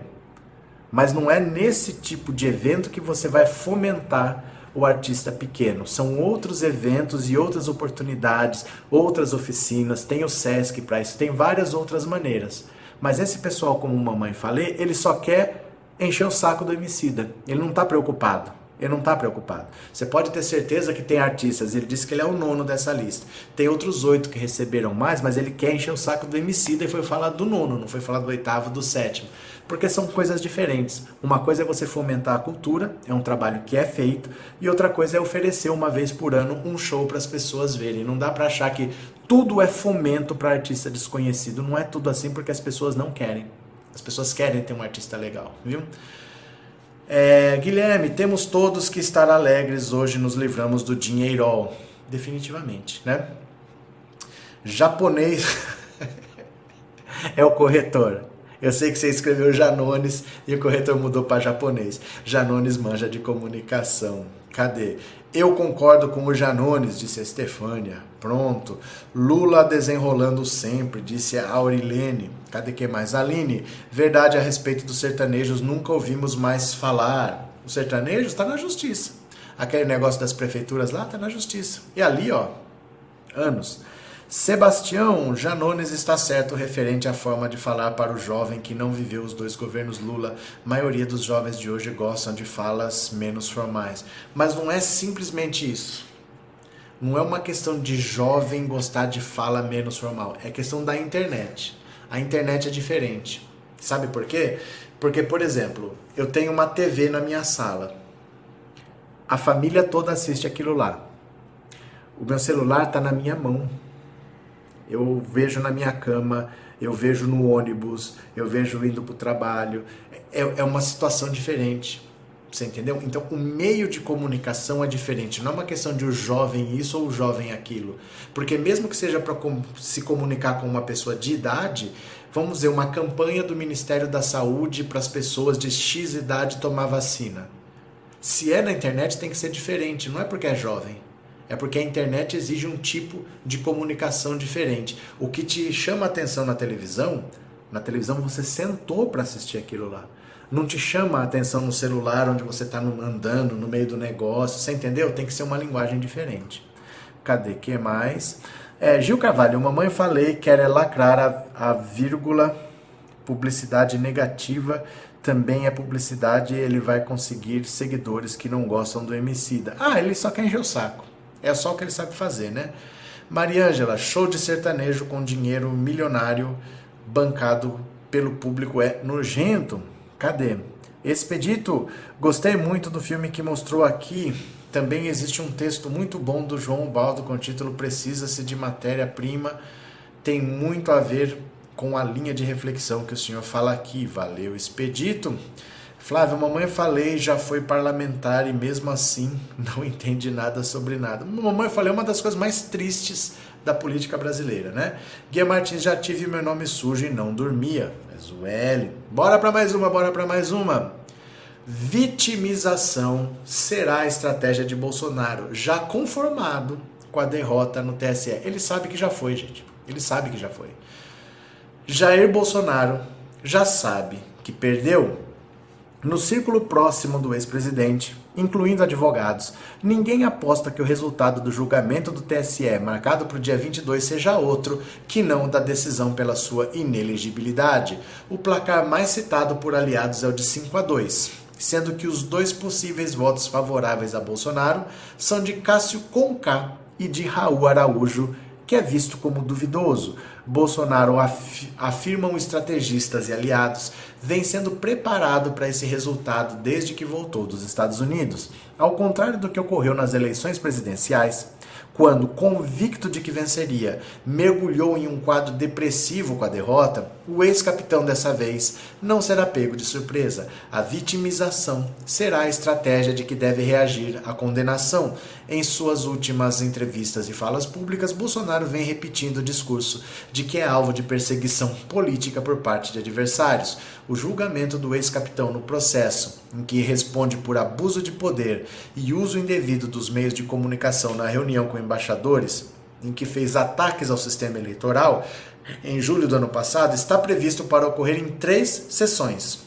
Mas não é nesse tipo de evento que você vai fomentar o artista pequeno. São outros eventos e outras oportunidades, outras oficinas, tem o SESC para isso, tem várias outras maneiras. Mas esse pessoal, como mamãe falei, ele só quer encher o saco do homicida. Ele não está preocupado. Ele não está preocupado. Você pode ter certeza que tem artistas, ele disse que ele é o nono dessa lista. Tem outros oito que receberam mais, mas ele quer encher o saco do homicida e foi falar do nono, não foi falar do oitavo, do sétimo porque são coisas diferentes. Uma coisa é você fomentar a cultura, é um trabalho que é feito, e outra coisa é oferecer uma vez por ano um show para as pessoas verem. Não dá para achar que tudo é fomento para artista desconhecido. Não é tudo assim porque as pessoas não querem. As pessoas querem ter um artista legal, viu? É, Guilherme, temos todos que estar alegres hoje, nos livramos do dinheiro. Definitivamente, né? Japonês é o corretor. Eu sei que você escreveu Janones e o corretor mudou para japonês. Janones manja de comunicação. Cadê? Eu concordo com o Janones, disse a Estefânia. Pronto. Lula desenrolando sempre, disse a Aurilene. Cadê que mais? Aline, verdade a respeito dos sertanejos, nunca ouvimos mais falar. O sertanejo está na justiça. Aquele negócio das prefeituras lá está na justiça. E ali, ó, anos. Sebastião Janones está certo referente à forma de falar para o jovem que não viveu os dois governos Lula. A maioria dos jovens de hoje gostam de falas menos formais. Mas não é simplesmente isso. Não é uma questão de jovem gostar de fala menos formal. É questão da internet. A internet é diferente. Sabe por quê? Porque, por exemplo, eu tenho uma TV na minha sala. A família toda assiste aquilo lá. O meu celular está na minha mão eu vejo na minha cama, eu vejo no ônibus, eu vejo indo para o trabalho. É, é uma situação diferente. Você entendeu? Então, o meio de comunicação é diferente. Não é uma questão de o jovem isso ou o jovem aquilo. Porque, mesmo que seja para se comunicar com uma pessoa de idade, vamos dizer, uma campanha do Ministério da Saúde para as pessoas de X idade tomar vacina. Se é na internet, tem que ser diferente. Não é porque é jovem. É porque a internet exige um tipo de comunicação diferente. O que te chama atenção na televisão, na televisão você sentou para assistir aquilo lá. Não te chama a atenção no celular onde você está andando no meio do negócio. Você entendeu? Tem que ser uma linguagem diferente. Cadê que mais? É, Gil Carvalho, mamãe falei que era lacrar a, a vírgula publicidade negativa também é publicidade ele vai conseguir seguidores que não gostam do Emicida. Ah, ele só quer encher o saco. É só o que ele sabe fazer, né? Mariângela, show de sertanejo com dinheiro milionário bancado pelo público é nojento. Cadê? Expedito, gostei muito do filme que mostrou aqui. Também existe um texto muito bom do João Baldo com o título Precisa-se de matéria-prima. Tem muito a ver com a linha de reflexão que o senhor fala aqui. Valeu, Expedito. Flávio, mamãe falei, já foi parlamentar e mesmo assim não entende nada sobre nada. Mamãe falei é uma das coisas mais tristes da política brasileira, né? Guia Martins, já tive meu nome sujo e não dormia. Mas o L. Bora para mais uma, bora para mais uma. Vitimização será a estratégia de Bolsonaro, já conformado com a derrota no TSE. Ele sabe que já foi, gente. Ele sabe que já foi. Jair Bolsonaro já sabe que perdeu. No círculo próximo do ex-presidente, incluindo advogados, ninguém aposta que o resultado do julgamento do TSE, marcado para o dia 22, seja outro que não da decisão pela sua inelegibilidade. O placar mais citado por aliados é o de 5 a 2, sendo que os dois possíveis votos favoráveis a Bolsonaro são de Cássio Conká e de Raul Araújo, que é visto como duvidoso. Bolsonaro, af afirmam estrategistas e aliados, vem sendo preparado para esse resultado desde que voltou dos Estados Unidos. Ao contrário do que ocorreu nas eleições presidenciais, quando, convicto de que venceria, mergulhou em um quadro depressivo com a derrota, o ex-capitão dessa vez não será pego de surpresa. A vitimização será a estratégia de que deve reagir à condenação. Em suas últimas entrevistas e falas públicas, Bolsonaro vem repetindo o discurso de que é alvo de perseguição política por parte de adversários. O julgamento do ex-capitão no processo, em que responde por abuso de poder e uso indevido dos meios de comunicação na reunião com embaixadores, em que fez ataques ao sistema eleitoral, em julho do ano passado, está previsto para ocorrer em três sessões,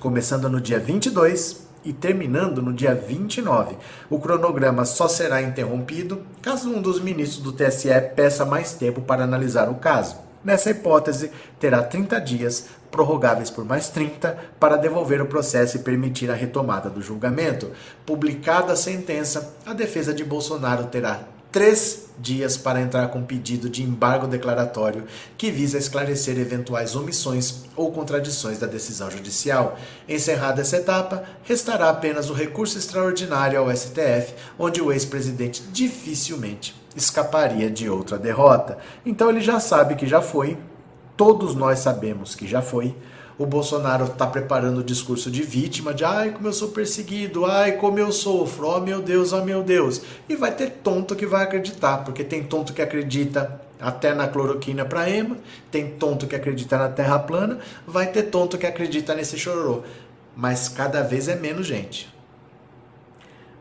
começando no dia 22 e terminando no dia 29. O cronograma só será interrompido caso um dos ministros do TSE peça mais tempo para analisar o caso. Nessa hipótese, terá 30 dias, prorrogáveis por mais 30, para devolver o processo e permitir a retomada do julgamento. Publicada a sentença, a defesa de Bolsonaro terá três dias para entrar com pedido de embargo declaratório que visa esclarecer eventuais omissões ou contradições da decisão judicial. Encerrada essa etapa, restará apenas o recurso extraordinário ao STF, onde o ex-presidente dificilmente escaparia de outra derrota. Então ele já sabe que já foi, todos nós sabemos que já foi o Bolsonaro está preparando o discurso de vítima, de ai como eu sou perseguido, ai como eu sofro, oh meu Deus, oh meu Deus. E vai ter tonto que vai acreditar, porque tem tonto que acredita até na cloroquina para ema, tem tonto que acredita na terra plana, vai ter tonto que acredita nesse chororô. Mas cada vez é menos gente.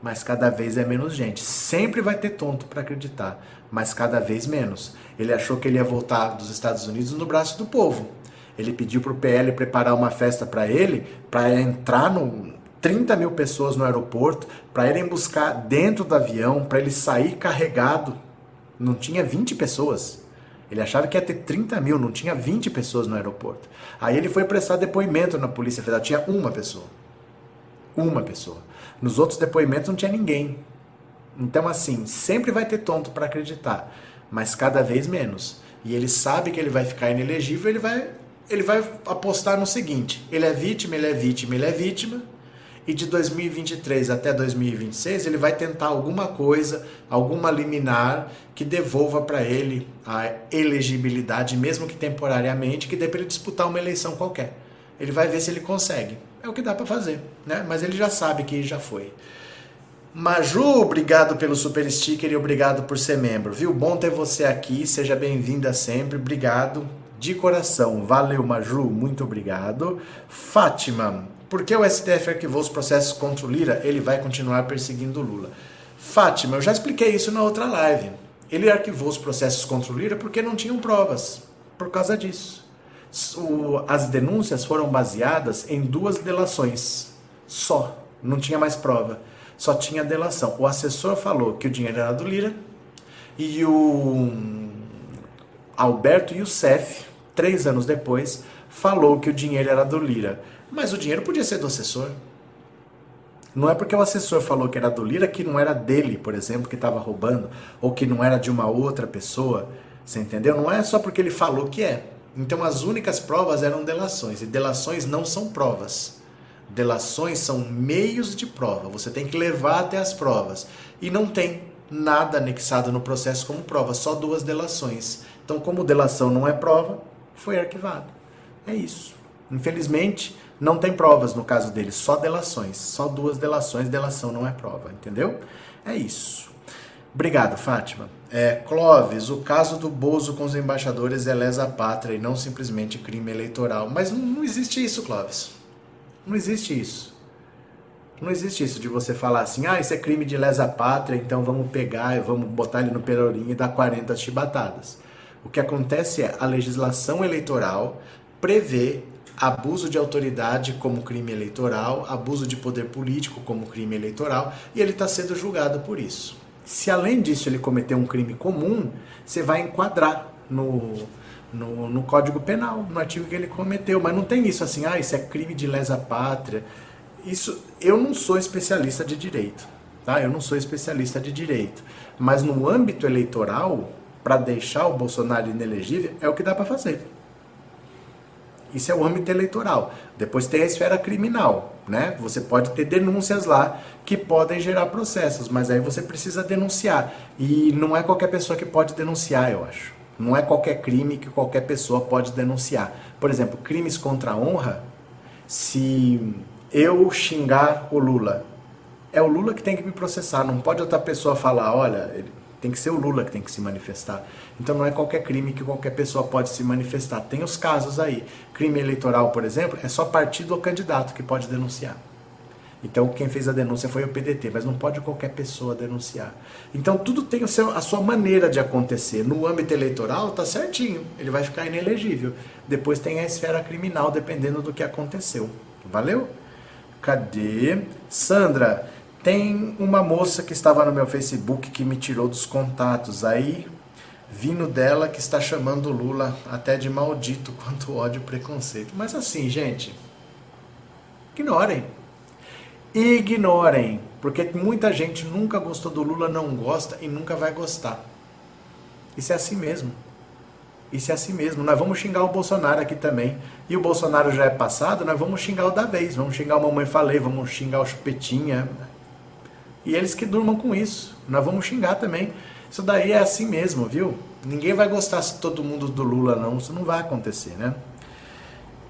Mas cada vez é menos gente. Sempre vai ter tonto para acreditar, mas cada vez menos. Ele achou que ele ia voltar dos Estados Unidos no braço do povo. Ele pediu para o PL preparar uma festa para ele, para entrar no 30 mil pessoas no aeroporto, para irem buscar dentro do avião, para ele sair carregado. Não tinha 20 pessoas. Ele achava que ia ter 30 mil, não tinha 20 pessoas no aeroporto. Aí ele foi prestar depoimento na Polícia Federal, tinha uma pessoa. Uma pessoa. Nos outros depoimentos não tinha ninguém. Então, assim, sempre vai ter tonto para acreditar, mas cada vez menos. E ele sabe que ele vai ficar inelegível, ele vai ele vai apostar no seguinte: ele é vítima, ele é vítima, ele é vítima, e de 2023 até 2026 ele vai tentar alguma coisa, alguma liminar que devolva para ele a elegibilidade, mesmo que temporariamente, que dê para ele disputar uma eleição qualquer. Ele vai ver se ele consegue. É o que dá para fazer, né? Mas ele já sabe que já foi. Maju, obrigado pelo super sticker e obrigado por ser membro, viu? Bom ter você aqui, seja bem-vinda sempre, obrigado de coração. Valeu, Maju, muito obrigado. Fátima, por que o STF arquivou os processos contra o Lira? Ele vai continuar perseguindo o Lula. Fátima, eu já expliquei isso na outra live. Ele arquivou os processos contra o Lira porque não tinham provas. Por causa disso. As denúncias foram baseadas em duas delações. Só. Não tinha mais prova. Só tinha delação. O assessor falou que o dinheiro era do Lira e o Alberto Youssef, três anos depois, falou que o dinheiro era do Lira. Mas o dinheiro podia ser do assessor. Não é porque o assessor falou que era do Lira que não era dele, por exemplo, que estava roubando, ou que não era de uma outra pessoa. Você entendeu? Não é só porque ele falou que é. Então as únicas provas eram delações, e delações não são provas. Delações são meios de prova. Você tem que levar até as provas. E não tem nada anexado no processo como prova, só duas delações. Então, como delação não é prova, foi arquivado. É isso. Infelizmente, não tem provas no caso dele, só delações. Só duas delações, delação não é prova, entendeu? É isso. Obrigado, Fátima. É, Clóvis, o caso do Bozo com os embaixadores é lesa pátria e não simplesmente crime eleitoral. Mas não, não existe isso, Clóvis. Não existe isso. Não existe isso de você falar assim, ah, isso é crime de lesa pátria, então vamos pegar e vamos botar ele no pelourinho e dar 40 chibatadas. O que acontece é a legislação eleitoral prevê abuso de autoridade como crime eleitoral, abuso de poder político como crime eleitoral, e ele está sendo julgado por isso. Se além disso ele cometeu um crime comum, você vai enquadrar no, no, no, Código Penal, no artigo que ele cometeu. Mas não tem isso assim, ah, isso é crime de lesa pátria. Isso, eu não sou especialista de direito, tá? Eu não sou especialista de direito. Mas no âmbito eleitoral, para deixar o Bolsonaro inelegível, é o que dá para fazer. Isso é o âmbito eleitoral. Depois tem a esfera criminal, né? Você pode ter denúncias lá que podem gerar processos, mas aí você precisa denunciar. E não é qualquer pessoa que pode denunciar, eu acho. Não é qualquer crime que qualquer pessoa pode denunciar. Por exemplo, crimes contra a honra, se eu xingar o Lula, é o Lula que tem que me processar, não pode outra pessoa falar, olha, tem que ser o Lula que tem que se manifestar. Então não é qualquer crime que qualquer pessoa pode se manifestar. Tem os casos aí. Crime eleitoral, por exemplo, é só partido ou candidato que pode denunciar. Então quem fez a denúncia foi o PDT, mas não pode qualquer pessoa denunciar. Então tudo tem o seu, a sua maneira de acontecer. No âmbito eleitoral tá certinho, ele vai ficar inelegível. Depois tem a esfera criminal, dependendo do que aconteceu. Valeu? Cadê? Sandra, tem uma moça que estava no meu Facebook que me tirou dos contatos. Aí, vindo dela que está chamando Lula até de maldito quanto ódio e preconceito. Mas assim, gente, ignorem. Ignorem. Porque muita gente nunca gostou do Lula, não gosta e nunca vai gostar. Isso é assim mesmo. Isso é assim mesmo. Nós vamos xingar o Bolsonaro aqui também. E o Bolsonaro já é passado, nós vamos xingar o da vez. Vamos xingar o Mamãe Falei, vamos xingar o Chupetinha. E eles que durmam com isso. Nós vamos xingar também. Isso daí é assim mesmo, viu? Ninguém vai gostar se todo mundo do Lula, não. Isso não vai acontecer, né?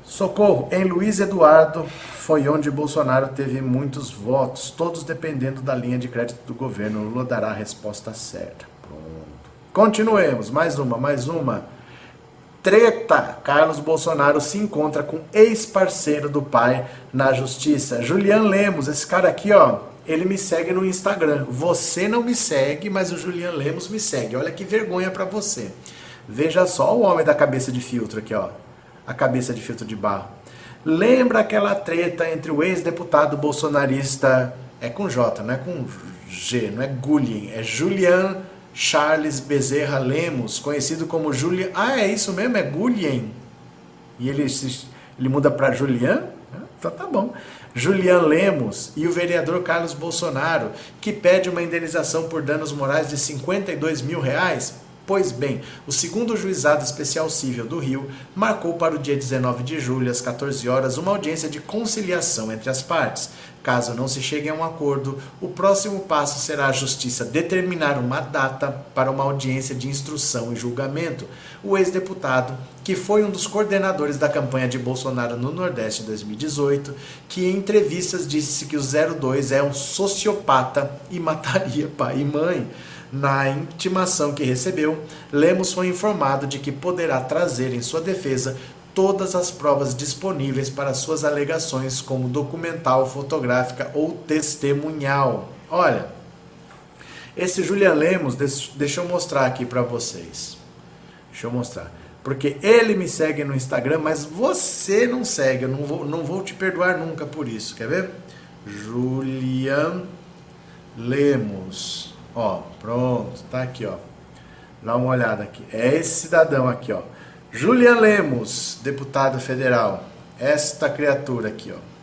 Socorro, em Luiz Eduardo foi onde Bolsonaro teve muitos votos, todos dependendo da linha de crédito do governo. Lula dará a resposta certa. Pronto. Continuemos, mais uma, mais uma. Treta! Carlos Bolsonaro se encontra com ex-parceiro do pai na justiça. Julian Lemos, esse cara aqui, ó, ele me segue no Instagram. Você não me segue, mas o Julian Lemos me segue. Olha que vergonha para você. Veja só o homem da cabeça de filtro aqui, ó. A cabeça de filtro de barro. Lembra aquela treta entre o ex-deputado bolsonarista, é com J, não é com G, não é Gullian, é Julian Charles Bezerra Lemos, conhecido como Julian. Ah, é isso mesmo, é Gullian. E ele, ele muda para Julian? Então tá bom. Julian Lemos e o vereador Carlos Bolsonaro, que pede uma indenização por danos morais de 52 mil reais? Pois bem, o segundo juizado especial civil do Rio marcou para o dia 19 de julho, às 14 horas, uma audiência de conciliação entre as partes. Caso não se chegue a um acordo, o próximo passo será a Justiça determinar uma data para uma audiência de instrução e julgamento. O ex-deputado, que foi um dos coordenadores da campanha de Bolsonaro no Nordeste em 2018, que em entrevistas disse que o 02 é um sociopata e mataria pai e mãe. Na intimação que recebeu, Lemos foi informado de que poderá trazer em sua defesa todas as provas disponíveis para suas alegações, como documental, fotográfica ou testemunhal. Olha, esse Julian Lemos, deixa eu mostrar aqui para vocês. Deixa eu mostrar. Porque ele me segue no Instagram, mas você não segue. Eu não vou, não vou te perdoar nunca por isso. Quer ver? Julian Lemos. Ó, pronto, tá aqui, ó. Dá uma olhada aqui. É esse cidadão aqui, ó. Julian Lemos, deputado federal. Esta criatura aqui, ó.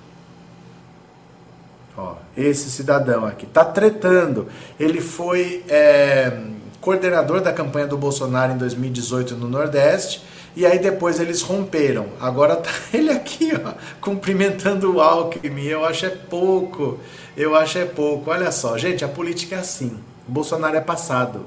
Ó, esse cidadão aqui tá tretando. Ele foi é, coordenador da campanha do Bolsonaro em 2018 no Nordeste. E aí depois eles romperam. Agora tá ele aqui, ó, cumprimentando o Alckmin. Eu acho é pouco. Eu acho é pouco. Olha só, gente, a política é assim. Bolsonaro é passado.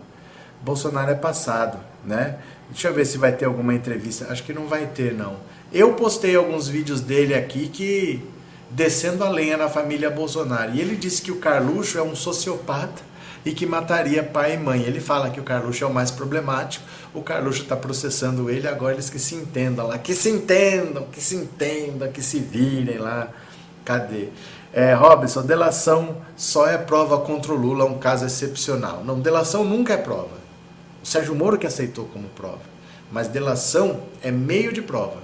Bolsonaro é passado, né? Deixa eu ver se vai ter alguma entrevista. Acho que não vai ter, não. Eu postei alguns vídeos dele aqui que descendo a lenha na família Bolsonaro. E ele disse que o Carluxo é um sociopata e que mataria pai e mãe. Ele fala que o Carluxo é o mais problemático. O Carluxo está processando ele, agora eles que se entendam lá. Que se entendam, que se entendam, que se virem lá. Cadê? É, Robson, delação só é prova contra o Lula, um caso excepcional. Não, delação nunca é prova. O Sérgio Moro que aceitou como prova. Mas delação é meio de prova.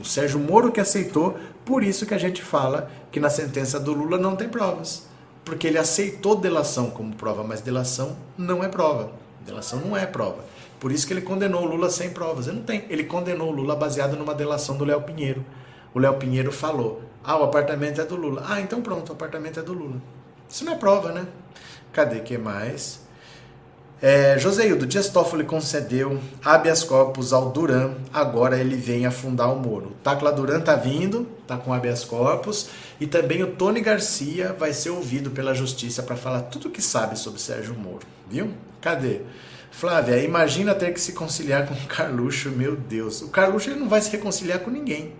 O Sérgio Moro que aceitou, por isso que a gente fala que na sentença do Lula não tem provas. Porque ele aceitou delação como prova, mas delação não é prova. Delação não é prova. Por isso que ele condenou o Lula sem provas. Ele não tem. Ele condenou o Lula baseado numa delação do Léo Pinheiro. O Léo Pinheiro falou: Ah, o apartamento é do Lula. Ah, então pronto, o apartamento é do Lula. Isso não é prova, né? Cadê que mais? É, Joseildo, Dias Toffoli concedeu habeas corpus ao Duran, agora ele vem afundar o Moro. Tacla Duran tá vindo, tá com habeas corpus, e também o Tony Garcia vai ser ouvido pela justiça para falar tudo o que sabe sobre Sérgio Moro, viu? Cadê? Flávia, imagina ter que se conciliar com o Carluxo, meu Deus. O Carluxo ele não vai se reconciliar com ninguém.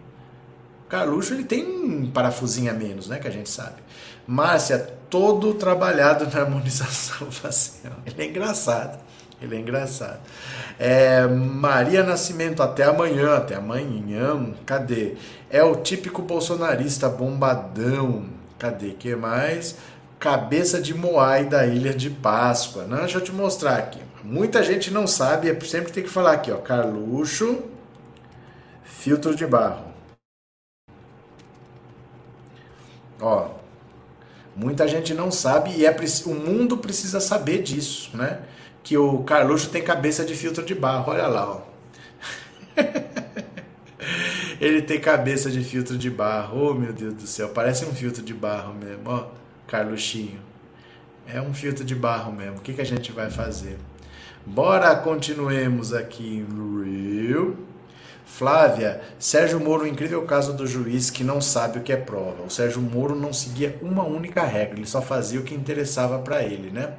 Carluxo ele tem um parafusinho a menos, né, que a gente sabe. Márcia, todo trabalhado na harmonização facial. Ele é engraçado. Ele é engraçado. É, Maria Nascimento, até amanhã. Até amanhã. Cadê? É o típico bolsonarista bombadão. Cadê? que mais? Cabeça de Moai da Ilha de Páscoa. Não, deixa eu te mostrar aqui. Muita gente não sabe, é sempre tem que falar aqui, ó. Carluxo, filtro de barro. Ó, Muita gente não sabe e é o mundo precisa saber disso, né? Que o Carluxo tem cabeça de filtro de barro, olha lá, ó. Ele tem cabeça de filtro de barro, oh meu Deus do céu, parece um filtro de barro mesmo, ó, Carluxinho. É um filtro de barro mesmo, o que, que a gente vai fazer? Bora, continuemos aqui Rio. Flávia, Sérgio Moro, o incrível caso do juiz que não sabe o que é prova. O Sérgio Moro não seguia uma única regra, ele só fazia o que interessava para ele, né?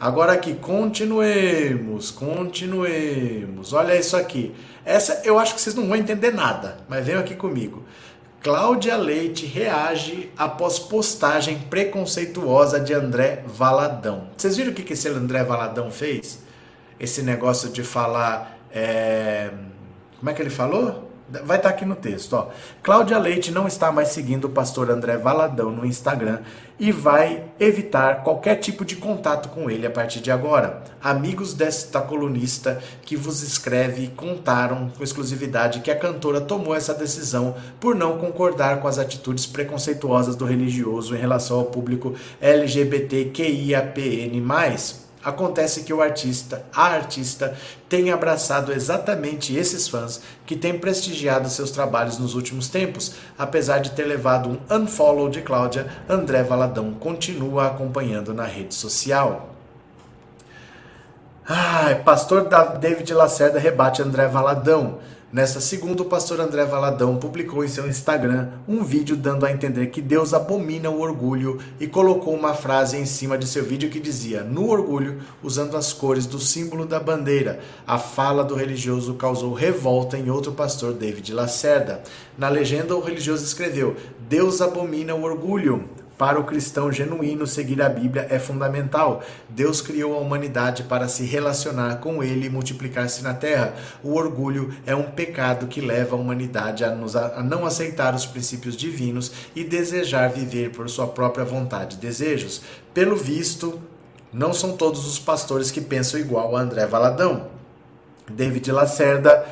Agora aqui, continuemos, continuemos. Olha isso aqui. Essa eu acho que vocês não vão entender nada, mas venham aqui comigo. Cláudia Leite reage após postagem preconceituosa de André Valadão. Vocês viram o que esse André Valadão fez? Esse negócio de falar. É como é que ele falou? Vai estar tá aqui no texto, ó. Cláudia Leite não está mais seguindo o pastor André Valadão no Instagram e vai evitar qualquer tipo de contato com ele a partir de agora. Amigos desta colunista que vos escreve contaram com exclusividade que a cantora tomou essa decisão por não concordar com as atitudes preconceituosas do religioso em relação ao público LGBTQIAPN+. Acontece que o artista, a artista, tem abraçado exatamente esses fãs que têm prestigiado seus trabalhos nos últimos tempos. Apesar de ter levado um unfollow de Cláudia, André Valadão continua acompanhando na rede social. Ai, pastor David Lacerda rebate André Valadão. Nesta segunda, o pastor André Valadão publicou em seu Instagram um vídeo dando a entender que Deus abomina o orgulho e colocou uma frase em cima de seu vídeo que dizia: No orgulho, usando as cores do símbolo da bandeira. A fala do religioso causou revolta em outro pastor, David Lacerda. Na legenda, o religioso escreveu: Deus abomina o orgulho. Para o cristão genuíno, seguir a Bíblia é fundamental. Deus criou a humanidade para se relacionar com Ele e multiplicar-se na terra. O orgulho é um pecado que leva a humanidade a, nos, a não aceitar os princípios divinos e desejar viver por sua própria vontade e desejos. Pelo visto, não são todos os pastores que pensam igual a André Valadão. David Lacerda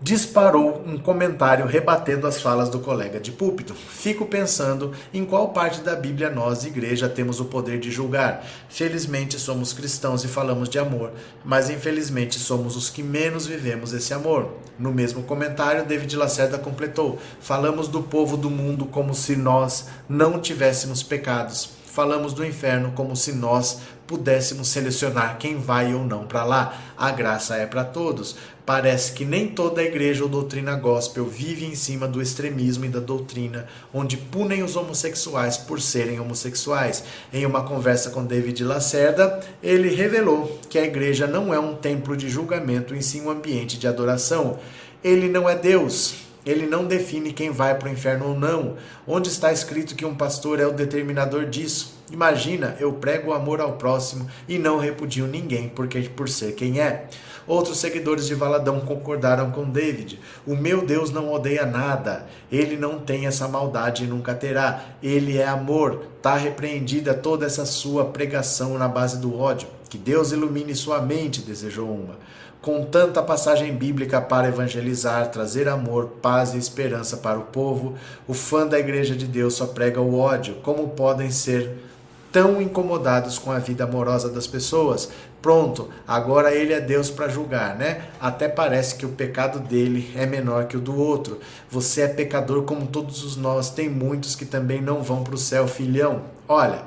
disparou um comentário rebatendo as falas do colega de púlpito. Fico pensando em qual parte da Bíblia nós, igreja, temos o poder de julgar. Felizmente somos cristãos e falamos de amor, mas infelizmente somos os que menos vivemos esse amor. No mesmo comentário, David Lacerda completou: Falamos do povo do mundo como se nós não tivéssemos pecados. Falamos do inferno como se nós pudéssemos selecionar quem vai ou não para lá. A graça é para todos. Parece que nem toda a igreja ou doutrina gospel vive em cima do extremismo e da doutrina, onde punem os homossexuais por serem homossexuais. Em uma conversa com David Lacerda, ele revelou que a igreja não é um templo de julgamento, em si um ambiente de adoração. Ele não é Deus, ele não define quem vai para o inferno ou não. Onde está escrito que um pastor é o determinador disso? Imagina, eu prego o amor ao próximo e não repudio ninguém porque por ser quem é. Outros seguidores de Valadão concordaram com David. O meu Deus não odeia nada. Ele não tem essa maldade e nunca terá. Ele é amor. Está repreendida toda essa sua pregação na base do ódio. Que Deus ilumine sua mente, desejou uma com tanta passagem bíblica para evangelizar, trazer amor, paz e esperança para o povo, o fã da Igreja de Deus só prega o ódio. Como podem ser tão incomodados com a vida amorosa das pessoas? Pronto, agora ele é Deus para julgar, né? Até parece que o pecado dele é menor que o do outro. Você é pecador como todos os nós, tem muitos que também não vão para o céu, filhão. Olha,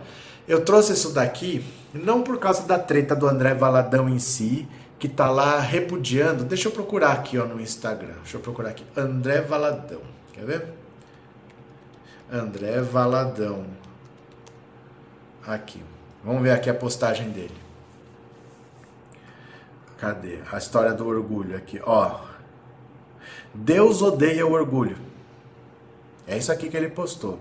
eu trouxe isso daqui não por causa da treta do André Valadão em si, que tá lá repudiando. Deixa eu procurar aqui ó, no Instagram. Deixa eu procurar aqui. André Valadão. Quer ver? André Valadão. Aqui. Vamos ver aqui a postagem dele. Cadê? A história do orgulho aqui. Ó. Deus odeia o orgulho. É isso aqui que ele postou.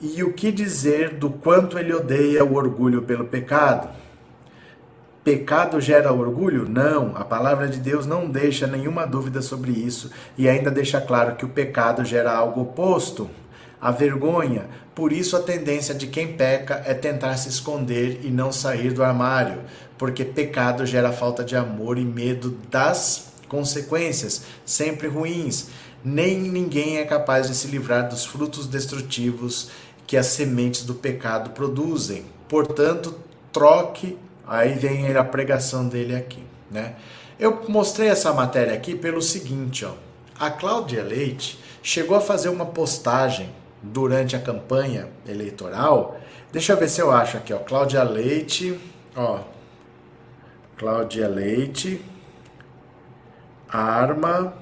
E o que dizer do quanto ele odeia o orgulho pelo pecado? Pecado gera orgulho? Não, a palavra de Deus não deixa nenhuma dúvida sobre isso e ainda deixa claro que o pecado gera algo oposto, a vergonha. Por isso, a tendência de quem peca é tentar se esconder e não sair do armário, porque pecado gera falta de amor e medo das consequências, sempre ruins. Nem ninguém é capaz de se livrar dos frutos destrutivos que as sementes do pecado produzem. Portanto, troque Aí vem a pregação dele aqui, né? Eu mostrei essa matéria aqui pelo seguinte, ó. A Cláudia Leite chegou a fazer uma postagem durante a campanha eleitoral. Deixa eu ver se eu acho aqui, ó. Cláudia Leite, ó. Cláudia Leite, arma,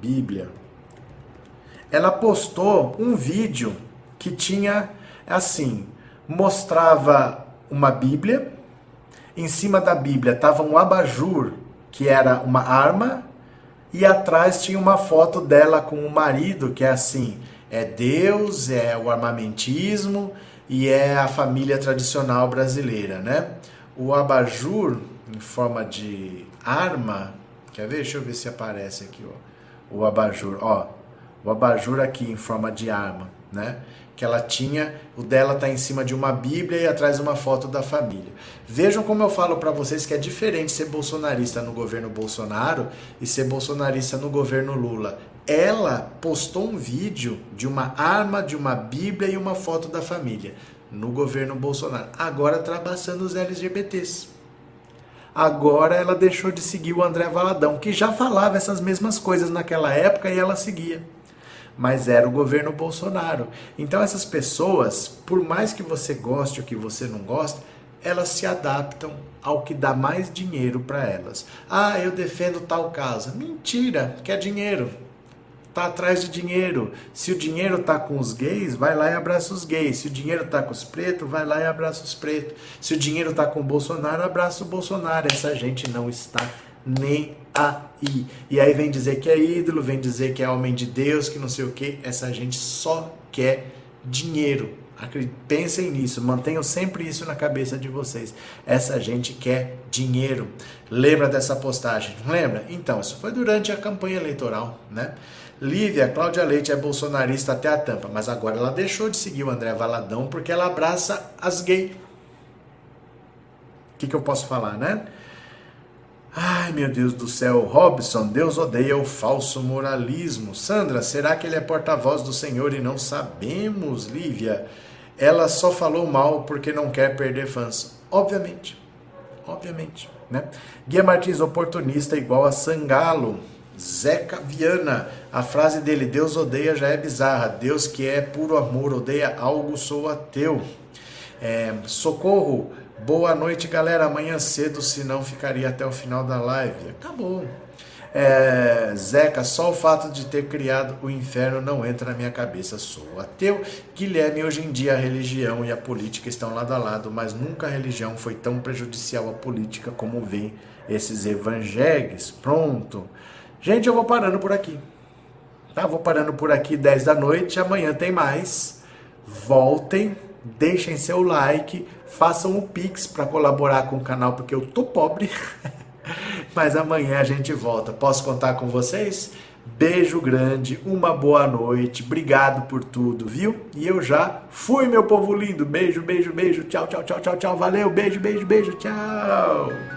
Bíblia. Ela postou um vídeo que tinha assim, mostrava uma Bíblia em cima da Bíblia estava um abajur, que era uma arma, e atrás tinha uma foto dela com o marido, que é assim: é Deus, é o armamentismo e é a família tradicional brasileira, né? O abajur em forma de arma, quer ver? Deixa eu ver se aparece aqui, ó. O abajur, ó. O abajur aqui em forma de arma, né? que ela tinha, o dela está em cima de uma Bíblia e atrás uma foto da família. Vejam como eu falo para vocês que é diferente ser bolsonarista no governo Bolsonaro e ser bolsonarista no governo Lula. Ela postou um vídeo de uma arma, de uma Bíblia e uma foto da família no governo Bolsonaro. Agora trabalhando os LGBTs. Agora ela deixou de seguir o André Valadão, que já falava essas mesmas coisas naquela época e ela seguia mas era o governo Bolsonaro. Então essas pessoas, por mais que você goste ou que você não goste, elas se adaptam ao que dá mais dinheiro para elas. Ah, eu defendo tal causa. Mentira, quer dinheiro. Tá atrás de dinheiro. Se o dinheiro tá com os gays, vai lá e abraça os gays. Se o dinheiro tá com os pretos, vai lá e abraça os pretos. Se o dinheiro tá com o Bolsonaro, abraça o Bolsonaro. Essa gente não está nem aí. E aí vem dizer que é ídolo, vem dizer que é homem de Deus, que não sei o que. Essa gente só quer dinheiro. Pensem nisso, mantenham sempre isso na cabeça de vocês. Essa gente quer dinheiro. Lembra dessa postagem? Lembra? Então, isso foi durante a campanha eleitoral, né? Lívia, Cláudia Leite é bolsonarista até a tampa, mas agora ela deixou de seguir o André Valadão porque ela abraça as gays. O que, que eu posso falar, né? Ai, meu Deus do céu, Robson, Deus odeia o falso moralismo. Sandra, será que ele é porta-voz do Senhor e não sabemos, Lívia? Ela só falou mal porque não quer perder fãs. Obviamente. Obviamente, né? Guia Martins, oportunista igual a Sangalo. Zeca Viana, a frase dele, Deus odeia, já é bizarra. Deus que é puro amor, odeia algo, sou ateu. É, socorro, Boa noite, galera. Amanhã cedo, senão ficaria até o final da live. Acabou. É, Zeca, só o fato de ter criado o inferno não entra na minha cabeça. Sou ateu. Guilherme, hoje em dia a religião e a política estão lado a lado, mas nunca a religião foi tão prejudicial à política como vem esses evangélicos. Pronto. Gente, eu vou parando por aqui. Tá? Vou parando por aqui 10 da noite. Amanhã tem mais. Voltem, deixem seu like façam o Pix para colaborar com o canal, porque eu tô pobre. Mas amanhã a gente volta. Posso contar com vocês? Beijo grande, uma boa noite, obrigado por tudo, viu? E eu já fui, meu povo lindo. Beijo, beijo, beijo. Tchau, tchau, tchau, tchau, tchau. Valeu, beijo, beijo, beijo. Tchau.